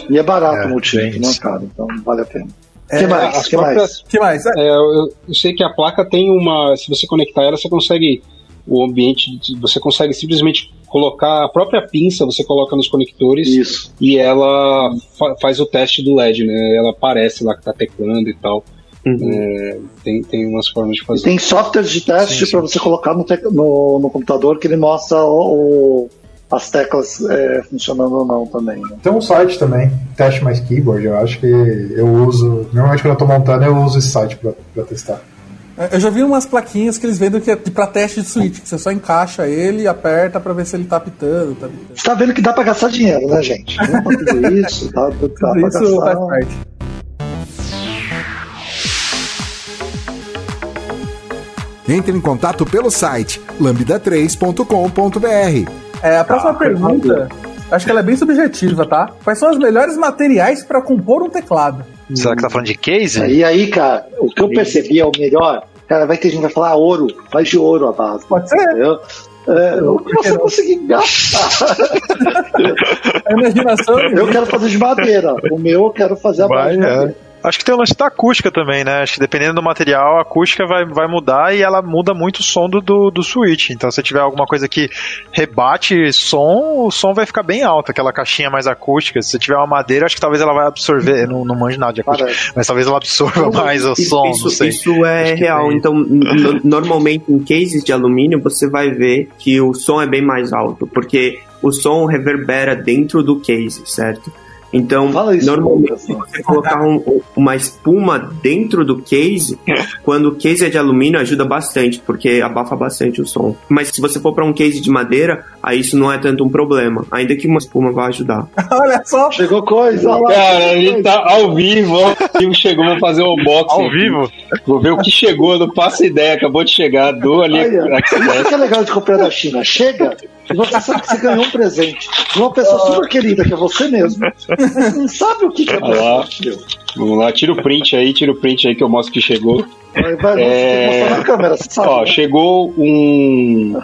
E é barato é, o multímetro, não é caro, então vale a pena. É, que mais? Que mais? Que mais? É, eu, eu, sei que a placa tem uma. Se você conectar ela, você consegue. O ambiente. Você consegue simplesmente colocar a própria pinça, você coloca nos conectores Isso. e ela fa faz o teste do LED, né? Ela aparece lá que tá teclando e tal. Uhum. É, tem, tem umas formas de fazer. E tem softwares de teste para você colocar no, no, no, computador que ele mostra o, as teclas é, funcionando ou não também. Né? Tem um site também, Teste Mais Keyboard, eu acho que eu uso. Normalmente quando eu estou montando, eu uso esse site para testar. É, eu já vi umas plaquinhas que eles vendem que é para teste de switch, que você só encaixa ele e aperta para ver se ele tá pitando. Tá Você tá vendo que dá para gastar dinheiro, né, gente? <laughs> tudo isso, dá, dá tudo pra isso gastar. faz parte. Entre em contato pelo site lambda3.com.br é, a próxima ah, pergunta, acho que ela é bem subjetiva, tá? Quais são os melhores materiais para compor um teclado? Será que tá falando de case? E aí, cara, o que eu percebi é o melhor. Cara, vai ter gente que vai falar ah, ouro, faz de ouro a base. Pode ser. Entendeu? É, o que você conseguir gastar. <laughs> a imaginação. Eu quero fazer de madeira. O meu eu quero fazer a base. É. Acho que tem o lance da acústica também, né? Acho que dependendo do material, a acústica vai, vai mudar e ela muda muito o som do, do, do Switch. Então, se tiver alguma coisa que rebate som, o som vai ficar bem alto, aquela caixinha mais acústica. Se tiver uma madeira, acho que talvez ela vai absorver. Não, não manjo nada de acústica, Parece. mas talvez ela absorva mais o isso, som. Isso, isso é real. Então, no, normalmente em cases de alumínio, você vai ver que o som é bem mais alto, porque o som reverbera dentro do case, certo? Então, normalmente, se você colocar um, uma espuma dentro do case, quando o case é de alumínio, ajuda bastante, porque abafa bastante o som. Mas se você for para um case de madeira, aí isso não é tanto um problema. Ainda que uma espuma vá ajudar. <laughs> olha só! Chegou coisa! Olha Cara, a gente tá ao vivo. O chegou, vou fazer o um unboxing. Ao vivo? Vou ver o que chegou, não faço ideia. Acabou de chegar, do ali. Olha, que é legal de comprar da China. Chega, e você sabe que você ganhou um presente de uma pessoa super querida, que é você mesmo. Não sabe o que, que é. Vamos lá, tira o print aí, tira o print aí que eu mostro que chegou. Vai, vai é... mostrar na câmera, você sabe. Ó, né? chegou um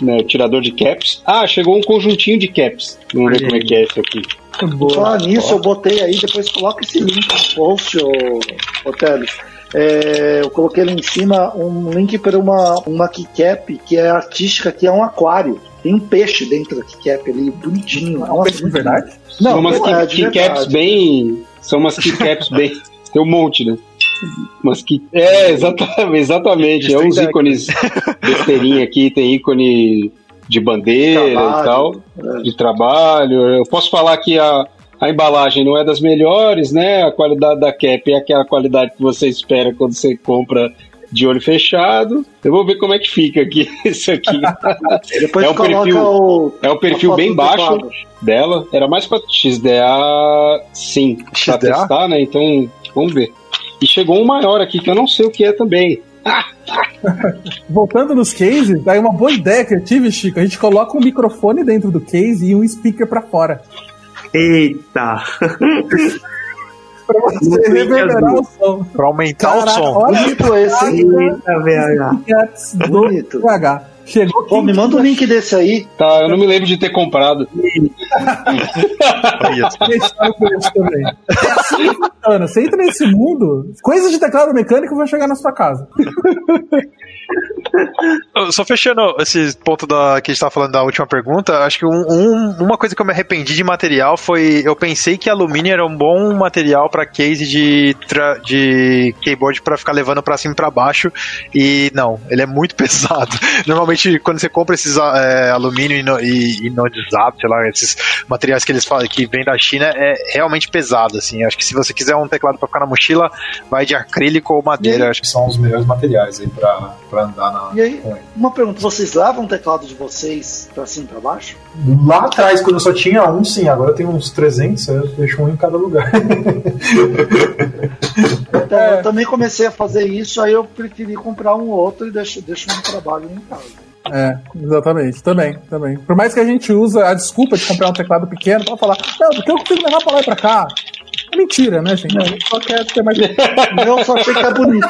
né, tirador de caps. Ah, chegou um conjuntinho de caps. Vamos ver como é que é esse aqui. Boa. Falar nisso, eu botei aí, depois coloca esse link no post, ô, ô Teles é, eu coloquei ali em cima um link para uma, uma keycap que é artística, que é um aquário. Tem um peixe dentro da keycap ali, bonitinho. É um peixe de verdade? Não, Não, umas é, keycaps bem. São umas keycaps bem. <laughs> Tem um monte, né? Mas que. É, exatamente, exatamente. É uns Tem ícones besteirinha aqui, tem ícone de bandeira e Trabalho, tal, de trabalho. Eu posso falar que a, a embalagem não é das melhores, né? A qualidade da cap é aquela qualidade que você espera quando você compra de olho fechado. Eu vou ver como é que fica aqui <laughs> isso aqui. Depois É um perfil- o. É um perfil bem baixo dela. Era mais pra XDA, sim, pra XDA? testar, né? Então, vamos ver. E chegou um maior aqui que eu não sei o que é também. <laughs> Voltando nos cases, daí uma boa ideia que eu tive, Chico. A gente coloca um microfone dentro do case e um speaker pra fora. Eita! <laughs> Pra você Muito reverberar azul. o som. Pra aumentar Caraca, o som. olha Bonito esse, hein? Eita, VH. Bonito. PH. Chegou Pô, me manda um link desse aí. Tá, eu não me lembro de ter comprado. É assim que funciona. Você entra nesse mundo, coisas de teclado mecânico vão chegar na sua casa. Só fechando esse ponto da, que a gente tava falando da última pergunta, acho que um- um- uma coisa que eu me arrependi de material foi. Eu pensei que alumínio era um bom material para case de, tra- de keyboard para ficar levando para cima e pra baixo. E não, ele é muito <laughs> pesado. Normalmente, quando você compra esses ah, é, alumínio e inodizado, sei lá, esses materiais que eles falam que vêm da China, é realmente pesado. Assim. Acho que se você quiser um teclado para ficar na mochila, vai de acrílico ou madeira. Acho que São os melhores materiais aí pra, pra andar na. E aí, uma pergunta: vocês levam o teclado de vocês pra cima e pra baixo? Lá atrás, quando eu só tinha um, sim, agora eu tenho uns 300, eu deixo um em cada lugar. <laughs> Então, É. Eu também comecei a fazer isso, aí eu preferi comprar um outro e deixo, deixo um trabalho em casa. É, exatamente. Também, também. Por mais que a gente usa a desculpa de comprar um teclado pequeno pra falar, não, porque eu consigo levar pra lá e pra cá. É mentira, né, gente? A gente só quer ter mais. Eu só achei que é bonito.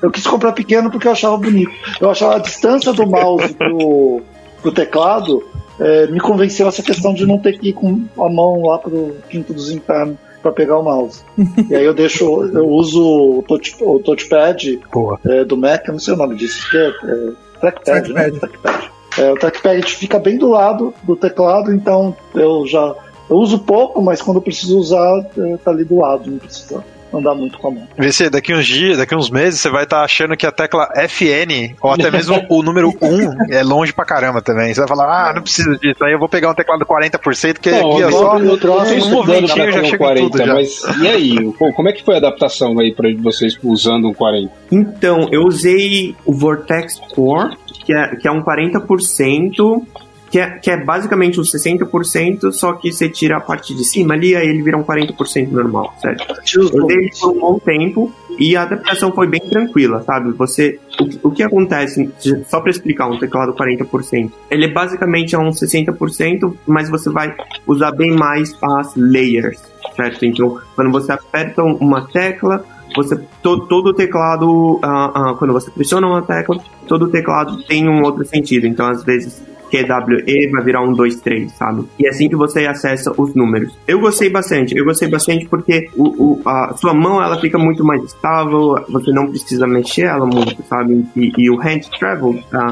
Eu quis comprar pequeno porque eu achava bonito. Eu achava a distância do mouse pro, pro teclado é, me convenceu essa questão de não ter que ir com a mão lá pro quinto dos infernos para pegar o mouse. e aí eu deixo, eu uso o, touch, o touchpad é, do Mac, eu não sei o nome disso, que é, é trackpad, né? Trackpad. Trackpad. É, o trackpad fica bem do lado do teclado, então eu já eu uso pouco, mas quando eu preciso usar, é, tá ali do lado, não precisa andar muito com a mão. VC, daqui uns dias, daqui uns meses, você vai estar achando que a tecla FN, ou até <laughs> mesmo o número 1, é longe pra caramba também. Você vai falar, ah, não preciso disso, aí eu vou pegar um teclado 40%, que Não, aqui é só. eu, eu tô um movimentinho já chega em tudo já. mas e aí? Pô, como é que foi a adaptação aí pra vocês usando um 40? Então, eu usei o Vortex Core, que é, que é um 40%, que é, que é basicamente um 60%, só que você tira a parte de cima ali, aí ele vira um 40% normal, certo? Eu usei ele por um bom tempo e a adaptação foi bem tranquila, sabe? Você, o, o que acontece, só para explicar um teclado 40%, ele basicamente é um 60%, mas você vai usar bem mais as layers, certo? Então, quando você aperta uma tecla, você to, todo o teclado, ah, ah, quando você pressiona uma tecla, todo o teclado tem um outro sentido. Então, às vezes QWE vai virar um 2, 3, sabe? E é assim que você acessa os números. Eu gostei bastante, eu gostei bastante porque o, o- a sua mão ela fica muito mais estável, você não precisa mexer ela muito, sabe? E, e o hand travel tá,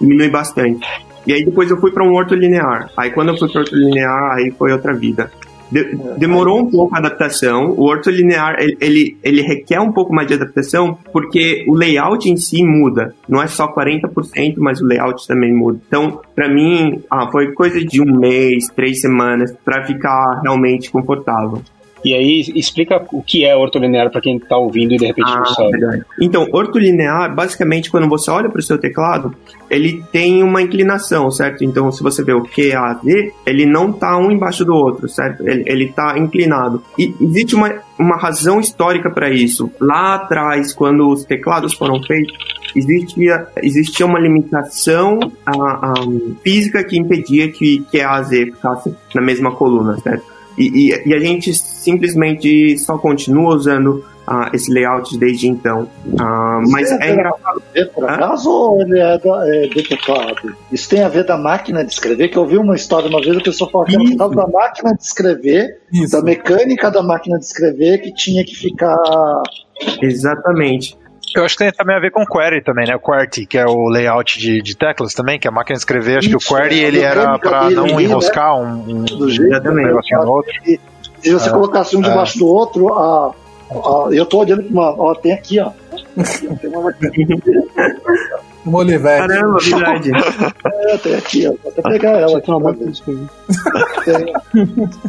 diminui bastante. E aí depois eu fui para um ortolinear. Aí quando eu fui para ortolinear, aí foi outra vida. De- demorou um pouco a adaptação. O ortolinear ele, ele, ele requer um pouco mais de adaptação porque o layout em si muda. Não é só 40%, mas o layout também muda. Então, para mim, ah, foi coisa de um mês, três semanas para ficar realmente confortável. E aí, explica o que é ortolinear pra quem tá ouvindo e de repente não Ah, sabe. verdade. Então, ortolinear, basicamente, quando você olha para o seu teclado, ele tem uma inclinação, certo? Então, se você vê o Q, A, Z, ele não tá um embaixo do outro, certo? Ele, ele tá inclinado. E existe uma, uma razão histórica para isso. Lá atrás, quando os teclados foram feitos, existia, existia uma limitação a, a, física que impedia que Q, A, Z ficasse na mesma coluna, certo? E, e, e a gente simplesmente só continua usando uh, esse layout desde então. Uh, mas é engraçado. Por acaso ou ele é, da, é do teclado? Isso tem a ver da máquina de escrever, que eu vi uma história uma vez, a pessoa falou que era da máquina de escrever, Isso. da mecânica da máquina de escrever, que tinha que ficar. Exatamente. Eu acho que tem também a ver com query também, né? O QWERTY, que é o layout de, de teclas também, que é a máquina de escrever. Acho Isso, que o query é, ele era para não né? enroscar né? um, um, um negocinho no outro. E, se você é, colocasse um debaixo é. do outro, a, a, eu tô olhando para uma. Ó, tem aqui, ó. Tem uma uma Olivetti. Caramba, <laughs> verdade. É, tem aqui, ó. Vou até pegar ela. Aqui, uma <laughs>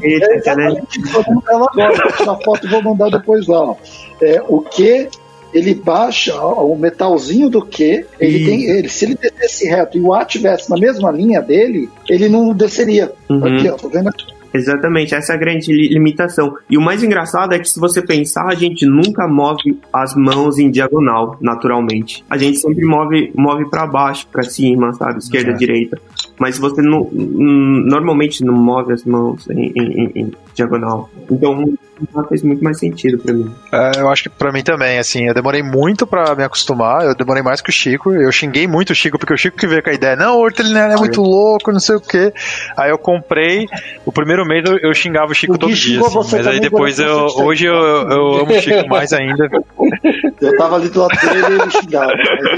Eita, é, né? Vou mandar ela agora. Vou tirar foto e vou mandar depois lá. Ó. É, o que ele baixa o metalzinho do Q, ele tem, ele, se ele descesse reto e o A tivesse na mesma linha dele, ele não desceria. Uhum. Aqui, ó, tô vendo aqui. Exatamente, essa é a grande limitação. E o mais engraçado é que se você pensar, a gente nunca move as mãos em diagonal, naturalmente. A gente sempre move, move para baixo, para cima, sabe? Esquerda, é. direita. Mas você não, normalmente não move as mãos em, em, em diagonal. Então, fez muito mais sentido para mim. É, eu acho que para mim também, assim, eu demorei muito para me acostumar, eu demorei mais que o Chico, eu xinguei muito o Chico, porque o Chico que veio com a ideia, não, o hortelineiro é muito louco, não sei o quê. Aí eu comprei, o primeiro mês eu, eu xingava o Chico o todo dia, assim, mas aí depois eu, hoje eu, eu amo o Chico mais ainda. <laughs> Eu tava ali do lado dele e ele xingava,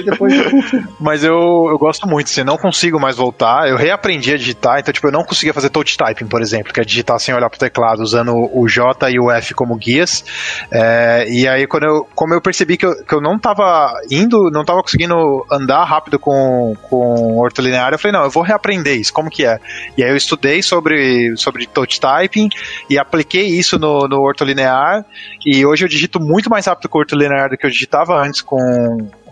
depois... Mas eu, eu gosto muito, assim, não consigo mais voltar, eu reaprendi a digitar, então, tipo, eu não conseguia fazer touch typing, por exemplo, que é digitar sem olhar pro teclado, usando o J e o F como guias. É, e aí, quando eu, como eu percebi que eu, que eu não estava indo, não estava conseguindo andar rápido com, com ortolinear, eu falei, não, eu vou reaprender isso, como que é? E aí eu estudei sobre, sobre touch typing e apliquei isso no, no ortolinear, e hoje eu digito muito mais rápido com o ortolinear do que eu digitava antes com,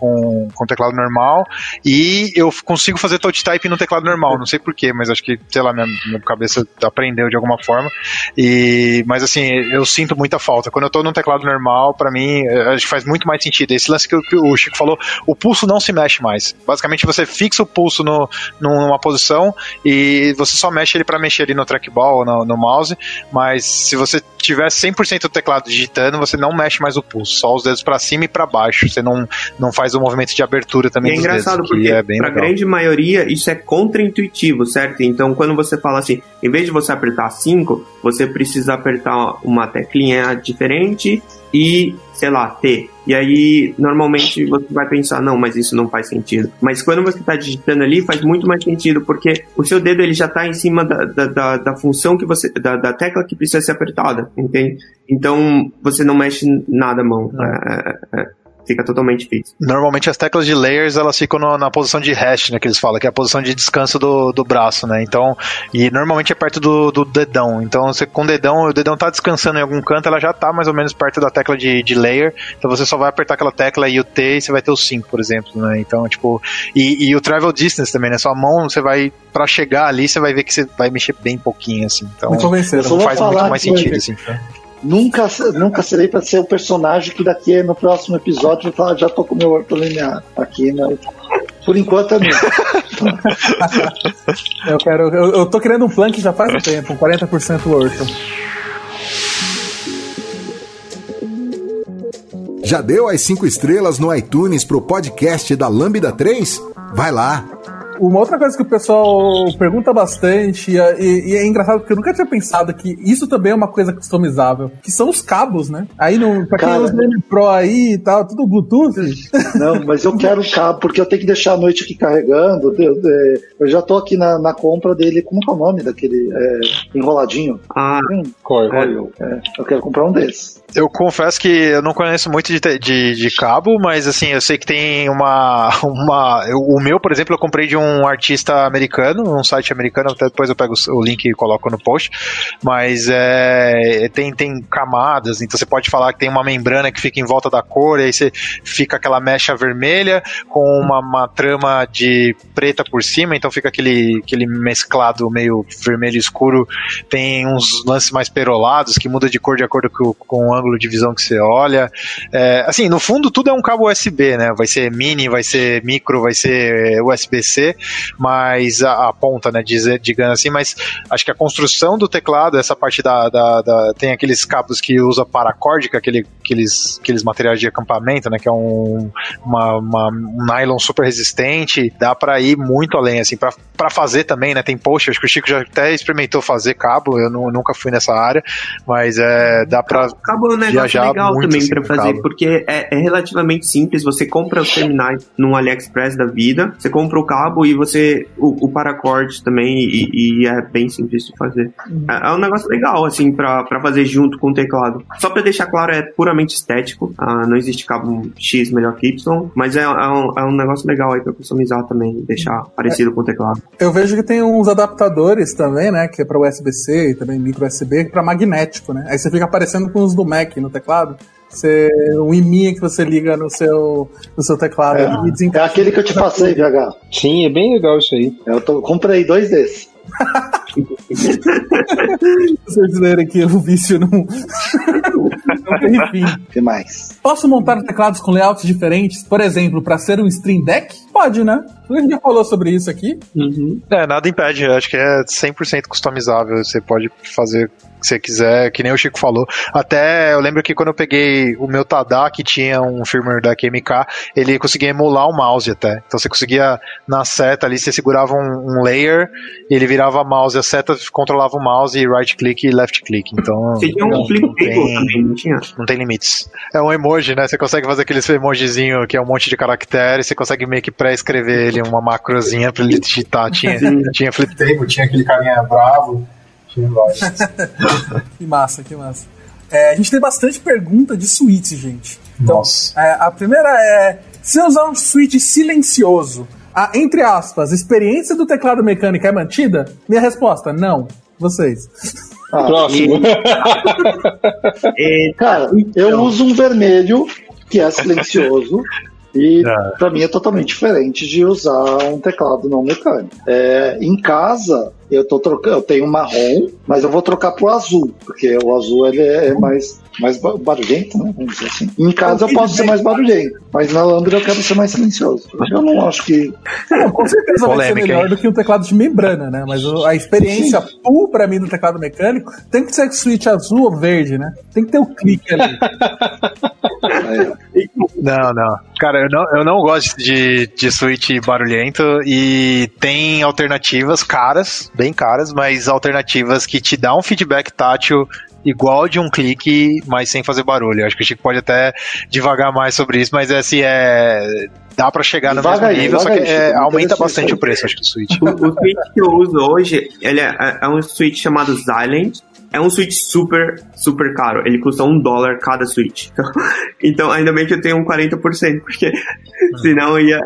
com, com teclado normal, e eu consigo fazer touch typing no teclado normal, não sei porquê, mas acho que, sei lá, minha, minha cabeça aprendeu de alguma forma. E, mas assim, eu sinto muita falta. Quando eu tô num teclado normal, para mim, eh, acho que faz muito mais sentido. Esse lance que, o Chico falou, o pulso não se mexe mais. Basicamente, você fixa o pulso no, numa posição e você só mexe ele para mexer ali no trackball ou no, no mouse, mas se você tiver 100% do teclado digitando, você não mexe mais o pulso, só os dedos para cima e para baixo. Você não, não faz o movimento de abertura também. E é engraçado dedos, porque é para a grande maioria isso é contraintuitivo, certo? Então quando você fala assim, em vez de você apertar 5, você precisa apertar uma teclinha diferente e, sei lá, T. E aí, normalmente você vai pensar, não, mas isso não faz sentido. Mas quando você está digitando ali, faz muito mais sentido, porque o seu dedo ele já está em cima da, da, da, da, função que você. Da, da tecla que precisa ser apertada, entende? Então você não mexe nada a mão. É, é, é fica totalmente fixo. Normalmente as teclas de layers elas ficam no, na posição de rest, né, que eles falam, que é a posição de descanso do, do braço, né? Então, e normalmente é perto do, do dedão. Então, você com o dedão, o dedão tá descansando em algum canto, ela já tá mais ou menos perto da tecla de, de layer. Então você só vai apertar aquela tecla e o T e você vai ter o 5, por exemplo, né? Então, tipo, e, e o travel distance também, né? Sua mão, você vai para chegar ali, você vai ver que você vai mexer bem pouquinho assim. Então, faz muito mais sentido assim. Nunca, nunca serei para ser o personagem que daqui no próximo episódio vai falar, já tô com o meu ortolinear aqui, né? Por enquanto é mesmo. <laughs> eu quero. Eu, eu tô querendo um plan que já faz um tempo, 40% orto. Já deu as 5 estrelas no iTunes pro podcast da Lambda 3? Vai lá! Uma outra coisa que o pessoal pergunta bastante, e, e, é engraçado porque eu nunca tinha pensado que isso também é uma coisa customizável, que são os cabos, né? Aí, no, pra Cara, quem usa o Pro aí e tal, tudo Bluetooth. <laughs> Não, mas eu quero cabo, porque eu tenho que deixar a noite aqui carregando. Eu, eu já tô aqui na, na, compra dele, como é o nome daquele é, enroladinho? Ah, hum, coil. É, eu quero comprar um desses. Eu confesso que eu não conheço muito de, de, de, cabo, mas assim, eu sei que tem uma. uma eu, o meu, por exemplo, eu comprei de um artista americano, um site americano, até depois eu pego o link e coloco no post. Mas é, tem, tem camadas, então você pode falar que tem uma membrana que fica em volta da cor, e aí você fica aquela mecha vermelha com uma, uma trama de preta por cima, então fica aquele, aquele mesclado meio vermelho escuro. Tem uns lances mais perolados que muda de cor de acordo com, com o ângulo de visão que você olha. É, assim, no fundo tudo é um cabo USB, né? Vai ser mini, vai ser micro, vai ser USB-C, mas a, a, ponta, né, digamos assim, mas acho que a construção do teclado, essa parte da, da, da tem aqueles cabos que usa paracórdica, aquele aqueles, aqueles materiais de acampamento, né? Que é um, uma, uma, um nylon super resistente. Dá para ir muito além, assim, para fazer também, né? Tem post, acho que o Chico já até experimentou fazer cabo, eu não, nunca fui nessa área, mas é, dá para Cabo é um negócio legal também assim, para fazer, cabo. porque é, é, relativamente simples. Você compra os terminais no AliExpress da vida, você compra o cabo e você o, o paracord também e, e, é bem simples de fazer. É, é um negócio legal assim para fazer junto com o teclado. Só para deixar claro, é puramente estético. Ah, não existe cabo X melhor que Y, mas é, é, um, é um negócio legal aí para customizar também, deixar parecido com o teclado. Eu vejo que tem uns adaptadores também, né, que é para USB-C e também micro USB para magnético, né? Aí você fica aparecendo com os do Mac no teclado. Você, um iminha que você liga no seu, no seu teclado. É, é aquele que eu te passei, VH. Sim, é bem legal isso aí. Eu tô, comprei dois desses. <laughs> Vocês lerem que o vício não, <laughs> não tem fim. que mais? Posso montar teclados com layouts diferentes? Por exemplo, para ser um Stream Deck? Pode, né? A gente já falou sobre isso aqui. Uhum. É, nada impede. Acho que é 100% customizável. Você pode fazer que você quiser, que nem o Chico falou. Até eu lembro que quando eu peguei o meu Tada, que tinha um firmware da QMK, ele conseguia emular o mouse até. Então você conseguia, na seta ali, você segurava um, um layer, ele virava mouse, a seta controlava o mouse e right click e left click. Então. Você tinha um flip table também, não tinha? Não tem limites. É um emoji, né? Você consegue fazer aquele emojizinho que é um monte de caracteres, você consegue meio que pré-escrever ele uma macrozinha pra ele digitar. Tinha, tinha flip table, tinha aquele carinha bravo. <laughs> que massa, que massa. É, a gente tem bastante pergunta de suíte, gente. Então, Nossa. É, a primeira é: se eu usar um switch silencioso, a, entre aspas, experiência do teclado mecânico é mantida? Minha resposta: não. Vocês. Ah, Próximo. E... <laughs> Cara, eu então. uso um vermelho que é silencioso. E é. para mim é totalmente diferente de usar um teclado não mecânico. É, em casa, eu tô trocando, eu tenho marrom, mas eu vou trocar pro azul, porque o azul ele é mais mais barulhento, né? Vamos dizer assim. Em casa eu posso ser mais barulhento, mas na Lambda eu quero ser mais silencioso. Eu não acho que. Não, com certeza Polêmica, vai ser melhor hein? do que um teclado de membrana, né? Mas a experiência full pra mim do teclado mecânico tem que ser switch azul ou verde, né? Tem que ter o um clique ali. <laughs> não, não. Cara, eu não, eu não gosto de, de switch barulhento e tem alternativas caras, bem caras, mas alternativas que te dão um feedback tátil igual de um clique, mas sem fazer barulho. Acho que o Chico pode até devagar mais sobre isso, mas é assim, é. Dá para chegar no mesmo nível, só que é, aumenta bastante o preço, acho que do Switch. O, o Switch que eu uso hoje, ele é, é um Switch chamado Silent, é um Switch super, super caro. Ele custa um dólar cada Switch. Então, <laughs> então ainda bem que eu tenho um 40%, porque hum. senão ia,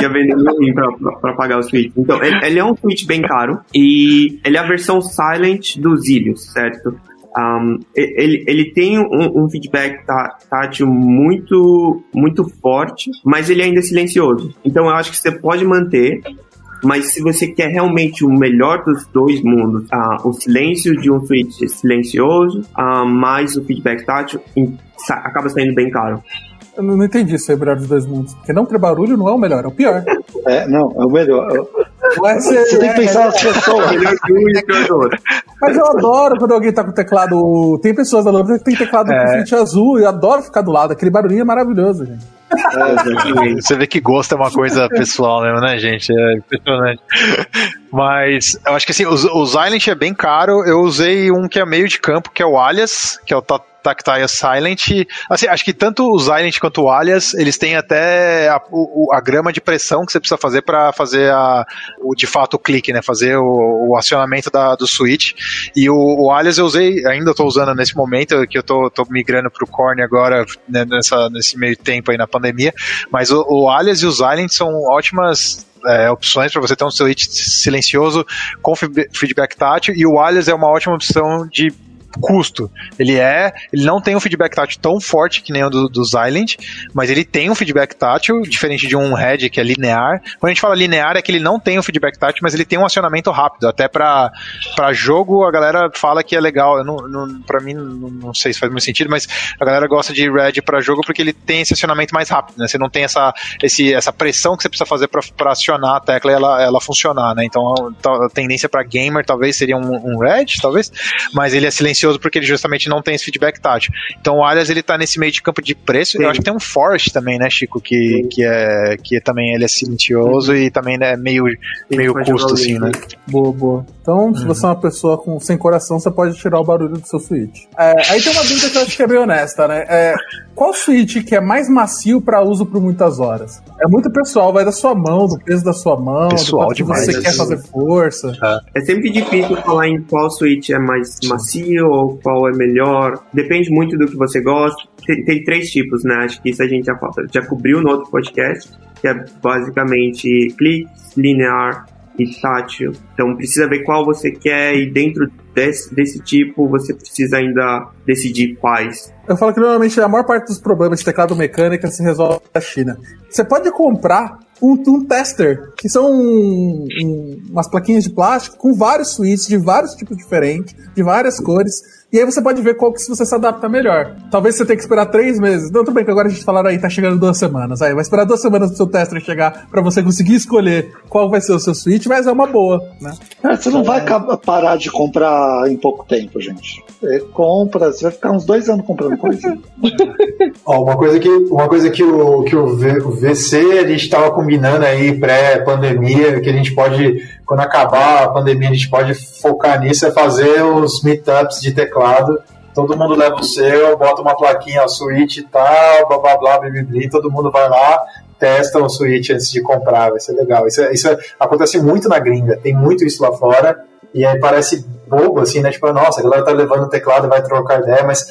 ia vender ruim pra, pra, pra, pagar o Switch. Então, ele, ele, é um Switch bem caro e ele é a versão Silent dos Ilios, certo? Um, ele, ele tem um, um feedback tá, tátil muito, muito forte, mas ele ainda é silencioso. Então eu acho que você pode manter, mas se você quer realmente o melhor dos dois mundos, uh, o silêncio de um switch silencioso, uh, mais o feedback tátil, acaba saindo bem caro. Eu não entendi se é o melhor dos dois mundos. Porque não ter barulho não é o melhor, é o pior. <laughs> É, não, é o melhor. Você, você tem que pensar nas pessoas. Mas eu adoro quando alguém tá com teclado. Tem pessoas da Lambda que tem teclado é. com frente azul e eu adoro ficar do lado. Aquele barulhinho é maravilhoso, gente. É, você vê que gosto é uma coisa pessoal mesmo, né, gente? É impressionante. Mas eu acho que assim, o, o Silent é bem caro. Eu usei um que é meio de campo, que é o Alias, que é o Tactile Silent. Assim, acho que tanto o Silent quanto o Alias, eles têm até a, o, a grama de pressão que você precisa fazer para fazer a, o, de fato o clique, né? Fazer o, o acionamento da, do switch. E o, o Alias eu usei, ainda estou usando nesse momento, que eu tô migrando pro Korn agora, né, nessa, nesse meio tempo aí na pandemia. Mas o, o Alias e o Silent são ótimas é, opções para você ter um switch silencioso com feedback tátil e o Alias é uma ótima opção de custo. Ele é, ele não tem um feedback tátil tão forte que nem o do, do Silent, mas ele tem um feedback tátil, diferente de um head que é linear. Quando a gente fala linear é que ele não tem um feedback tátil, mas ele tem um acionamento rápido. Até para jogo a galera fala que é legal. Não, não, pra mim, não, não, sei se faz muito sentido, mas a galera gosta de Red para jogo porque ele tem esse acionamento mais rápido, né? Você não tem essa, esse, essa pressão que você precisa fazer para acionar a tecla e ela, ela funcionar, né? Então a, a tendência para gamer talvez seria um, um Red, talvez, mas ele é silencioso silencioso porque ele justamente não tem esse feedback tátil. Então o Alias ele tá nesse meio de campo de preço. Sim. Eu acho que tem um Forest também, né, Chico, que, que é que também ele é silencioso e também é meio meio custo assim, né? Boa, boa. Então, se você é uma pessoa com, sem coração, você pode tirar o barulho do seu Switch. É, aí tem uma dúvida que eu acho que é bem honesta, né? É, qual Switch que é mais macio para uso por muitas horas? É muito pessoal, vai da sua mão, do peso da sua mão, Pessoal do demais, você quer assim. fazer força. É sempre difícil falar em qual Switch é mais macio ou qual é melhor. Depende muito do que você gosta. Tem, tem três tipos, né? Acho que isso a gente já, já cobriu no outro podcast, que é basicamente cliques, linear e tátil. Então precisa ver qual você quer e dentro desse, desse tipo você precisa ainda decidir quais. Eu falo que normalmente a maior parte dos problemas de teclado mecânica se resolve na China. Você pode comprar um, um tester, que são um- um- umas plaquinhas de plástico com vários switches de vários tipos diferentes, de várias cores. E aí você pode ver qual que se você se adapta melhor. Talvez você tenha que esperar três meses. Não, tudo bem que agora a gente falaram aí, tá chegando duas semanas. Aí vai esperar duas semanas pro seu tester chegar pra você conseguir escolher qual vai ser o seu switch, mas é uma boa, né? É, você não vai acab- parar de comprar em pouco tempo, gente. Você compra, você vai ficar uns dois anos comprando coisa. <laughs> Ó, uma coisa que, uma coisa que, o, que o, v, o VC a gente estava combinando aí pré-pandemia, que a gente pode, quando acabar a pandemia, a gente pode focar nisso, é fazer os meetups de teclado. Todo mundo leva o seu, bota uma plaquinha, Switch e tal, blá blá blá, blá, todo mundo vai lá, testa o Switch antes de comprar, vai ser legal. Isso, é- isso é- acontece muito na gringa, tem muito isso lá fora, e aí parece bobo, assim, né? Tipo, nossa, a galera tá levando o teclado, vai trocar ideia, mas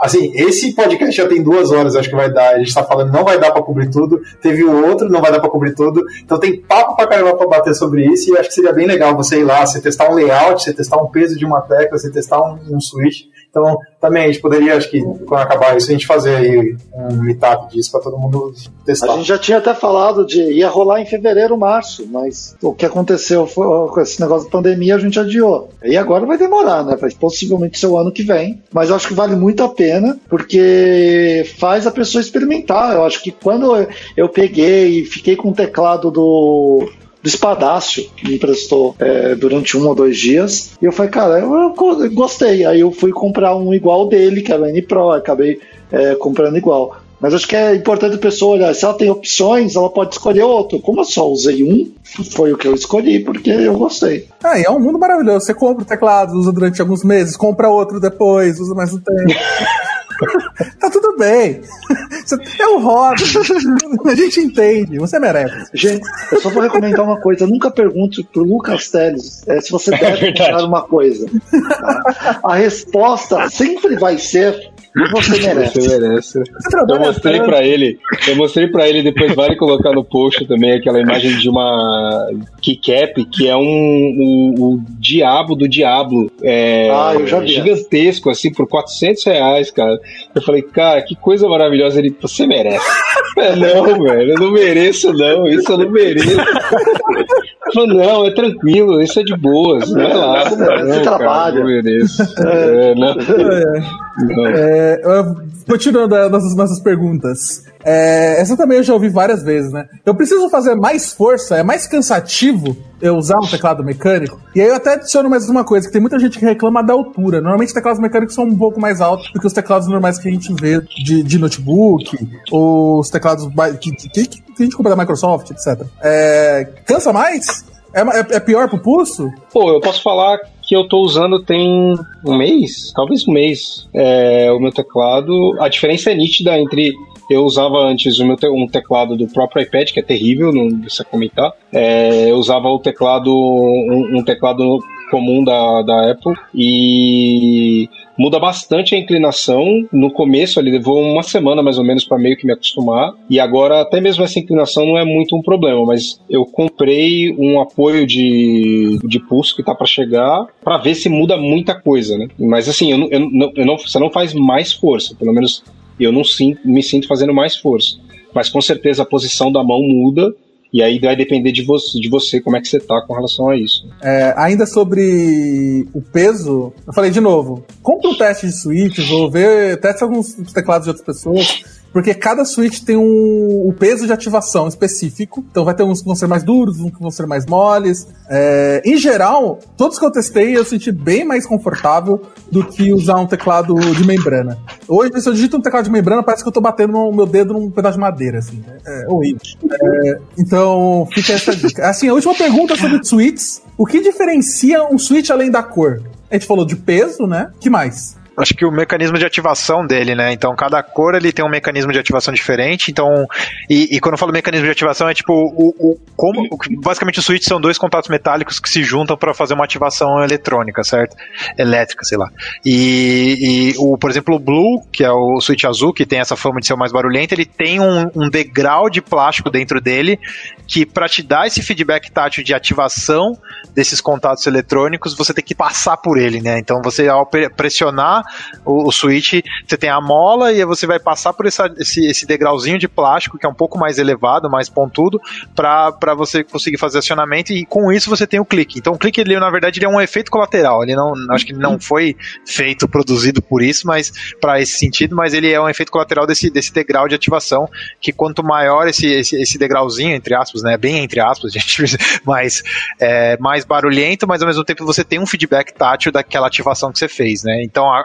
assim, esse podcast já tem duas horas, acho que vai dar. A gente tá falando, não vai dar pra cobrir tudo. Teve o outro, não vai dar pra cobrir tudo. Então tem papo pra caramba pra bater sobre isso. E acho que seria bem legal você ir lá, você testar um layout, você testar um peso de uma tecla, você testar um, um switch. Então, também a gente poderia, acho que quando acabar isso, a gente fazer aí um meetup disso pra todo mundo A testar. gente já tinha até falado de ia rolar em fevereiro, março, mas o que aconteceu foi, com esse negócio da pandemia, a gente adiou. E agora vai demorar, né? Vai possivelmente ser o ano que vem. Mas eu acho que vale muito a pena, porque faz a pessoa experimentar. Eu acho que quando eu peguei e fiquei com o teclado do. Do espadácio que me emprestou é, durante um ou dois dias. E eu falei, cara, eu, eu go- gostei. Aí eu fui comprar um igual dele, que era o N Pro, acabei é, comprando igual. Mas acho que é importante a pessoa olhar, se ela tem opções, ela pode escolher outro. Como eu só usei um, foi o que eu escolhi, porque eu gostei. Ah, e é um mundo maravilhoso. Você compra o teclado, usa durante alguns meses, compra outro depois, usa mais um tempo. <laughs> <laughs> tá tudo bem. É um hobby. A gente entende. Você merece. Gente, eu só vou recomendar uma coisa: nunca pergunte pro Lucas Teles é, se você deve verdade. comprar uma coisa. tá? A resposta sempre vai ser você merece. Você merece. Eu mostrei tanto. pra ele, eu mostrei para ele, depois vale colocar no post também aquela imagem de uma keycap que é um o, diabo do diabo. É, Ah, eu já vi. Gigantesco, assim, por 400 reais, cara. Eu falei, cara, que coisa maravilhosa. Ele, você merece. É, não, velho, eu não mereço, não. Isso eu não mereço. Eu falei, não, é tranquilo, isso é de boas. Vai lá. Você merece, não, você trabalha. não. É, não. Não. É, eu- continuando as nossas, nossas perguntas. É, essa também eu já ouvi várias vezes, né? Eu preciso fazer mais força, é mais cansativo eu usar um teclado mecânico. E aí eu até adiciono mais uma coisa, que tem muita gente que reclama da altura. Normalmente teclados mecânicos são um pouco mais altos do que os teclados normais que a gente vê de, de notebook, ou os teclados que, que- que a gente compra da Microsoft, etc. É, cansa mais? É, é- é pior pro pulso? Pô, eu posso falar que eu tô usando tem um mês, talvez um mês, é, o meu teclado. A diferença é nítida entre eu usava antes o meu te- um teclado do próprio iPad, que é terrível, não precisa comentar. É, eu usava o teclado, um, um teclado comum da, da Apple e muda bastante a inclinação. No começo, ele levou uma semana mais ou menos para meio que me acostumar. E agora, até mesmo essa inclinação não é muito um problema. Mas eu comprei um apoio de, de pulso que tá para chegar para ver se muda muita coisa, né? Mas assim, eu eu eu não- você não faz mais força. Pelo menos eu não sinto, me sinto fazendo mais força. Mas com certeza a posição da mão muda. E aí vai depender de você, de você como é que você tá com relação a isso. É, ainda sobre o peso, eu falei de novo, compra um teste de switches ou vê, testa alguns teclados de outras pessoas porque cada switch tem um, um peso de ativação específico. Então vai ter uns que vão ser mais duros, uns que vão ser mais moles. É, em geral, todos que eu testei eu senti bem mais confortável do que usar um teclado de membrana. Hoje, se eu digito um teclado de membrana, parece que eu tô batendo o meu dedo num pedaço de madeira, assim. É, horrível. É, então, fica essa dica. Assim, a última pergunta sobre switches. O que diferencia um switch além da cor? A gente falou de peso, né? que mais? Acho que o mecanismo de ativação dele, né? Então, cada cor ele tem um mecanismo de ativação diferente. Então, e, e quando eu falo mecanismo de ativação, é tipo o, o como basicamente os switches são dois contatos metálicos que se juntam para fazer uma ativação eletrônica, certo? Elétrica, sei lá. E, e, o, por exemplo, o Blue, que é o switch azul, que tem essa fama de ser o mais barulhento, ele tem um, um degrau de plástico dentro dele que para te dar esse feedback tátil de ativação desses contatos eletrônicos, você tem que passar por ele, né? Então, você ao pressionar o, o switch, você tem a mola e você vai passar por essa, esse, esse degrauzinho de plástico que é um pouco mais elevado, mais pontudo, para você conseguir fazer acionamento e com isso você tem o clique. Então o clique, ele, na verdade, ele é um efeito colateral. Ele não, acho que não foi feito, produzido por isso, mas para esse sentido, mas ele é um efeito colateral desse, desse degrau de ativação, que quanto maior esse, esse, esse degrauzinho, entre aspas, né, bem entre aspas, <laughs> gente, mas é, mais barulhento, mas ao mesmo tempo você tem um feedback tátil daquela ativação que você fez, né? Então a,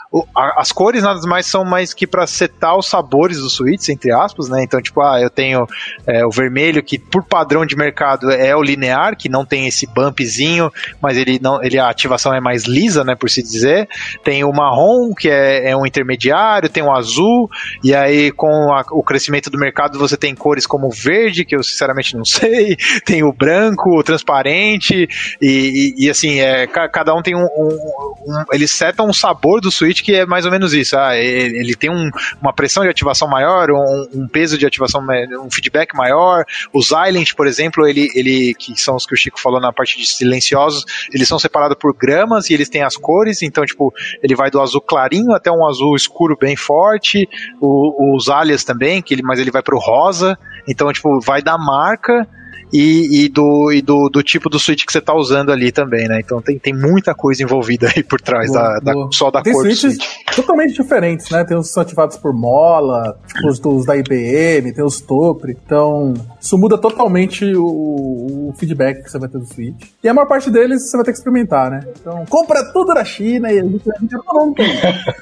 as cores nada mais são mais que para setar os sabores dos suítes, entre aspas, né? Então, tipo, ah, eu tenho é, o vermelho, que por padrão de mercado é o linear, que não tem esse bumpzinho, mas ele não, ele, a ativação é mais lisa, né, por se dizer. Tem o marrom, que é, é um intermediário, tem o azul, e aí com a, o crescimento do mercado você tem cores como o verde, que eu sinceramente não <laughs> sei, tem o branco, o transparente, e, e, e assim, é, cada um tem um, um, um, Eles setam um sabor do Switch que é mais ou menos isso. Ah, ele, ele tem um, uma pressão de ativação maior, um, um, peso de ativação, um feedback maior. Os Island, por exemplo, ele, ele, que são os que o Chico falou na parte de silenciosos, eles são separados por gramas e eles têm as cores, então, tipo, ele vai do azul clarinho até um azul escuro bem forte. O, os alias também, que ele, mas ele vai pro rosa. Então, tipo, vai da marca e, e, do, e do, do tipo do switch que você está usando ali também, né? Então tem, tem muita coisa envolvida aí por trás boa, da, boa. da, só da tem cor switches do switch. totalmente diferentes, né? Tem os que são ativados por mola, os, os da IBM, tem os Topre. Então, isso muda totalmente o, o, feedback que você vai ter do switch. E a maior parte deles você vai ter que experimentar, né? Então, compra tudo na China e a gente, não tem.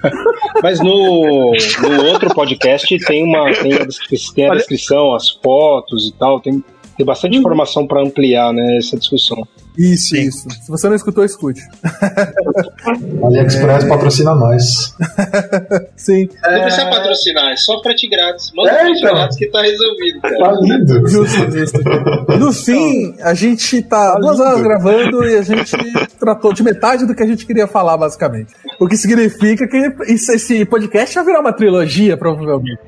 <laughs> Mas no, no outro podcast tem uma tem a, tem a descrição, as fotos e tal, tem tem bastante uhum. informação para ampliar né, essa discussão. Isso, Sim. isso. Se você não escutou, escute. <laughs> AliExpress patrocina nós. <laughs> Sim. Não precisa é... patrocinar, é só frete grátis. Manda é, frete então. grátis que tá resolvido, cara. Tá lindo. Justo, justo. No fim, a gente tá, tá duas horas gravando e a gente tratou de metade do que a gente queria falar, basicamente. O que significa que esse podcast vai virar uma trilogia, provavelmente.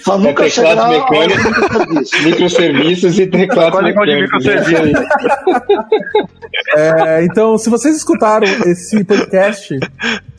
Só nunca é teclado mecânico, microserviços e teclado mecânico. É, então, se vocês escutaram esse podcast,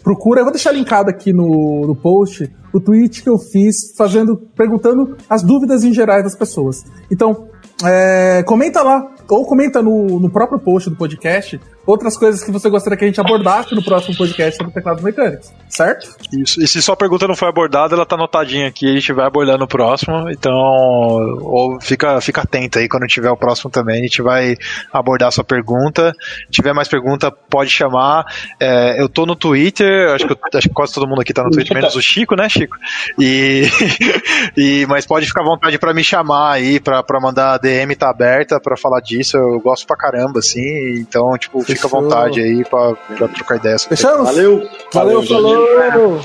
procura, eu vou deixar linkado aqui no, no post o tweet que eu fiz fazendo, perguntando as dúvidas em gerais das pessoas. Então, é, comenta lá, ou comenta no, no próprio post do podcast outras coisas que você gostaria que a gente abordasse no próximo podcast sobre teclados mecânicos, certo? Isso. E se sua pergunta não foi abordada, ela tá anotadinha aqui, a gente vai abordar no próximo. Então, ou fica, fica atento aí quando tiver o próximo também, a gente vai abordar a sua pergunta. Se tiver mais pergunta, pode chamar. É, eu tô no Twitter, acho que, eu, acho que quase todo mundo aqui tá no Twitter, menos o Chico, né, Chico? E, <laughs> e mas pode ficar à vontade para me chamar aí, para mandar DM tá aberta para falar disso. Eu gosto pra caramba, assim. Então, tipo, fica à vontade aí pra, pra trocar ideia. Fechamos? Valeu. Valeu, falou.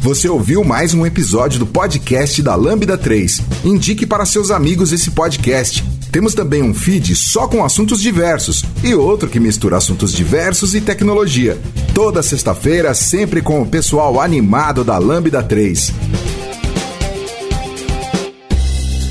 Você ouviu mais um episódio do podcast da Lambda 3. Indique para seus amigos esse podcast. Temos também um feed só com assuntos diversos e outro que mistura assuntos diversos e tecnologia. Toda sexta-feira, sempre com o pessoal animado da Lambda 3.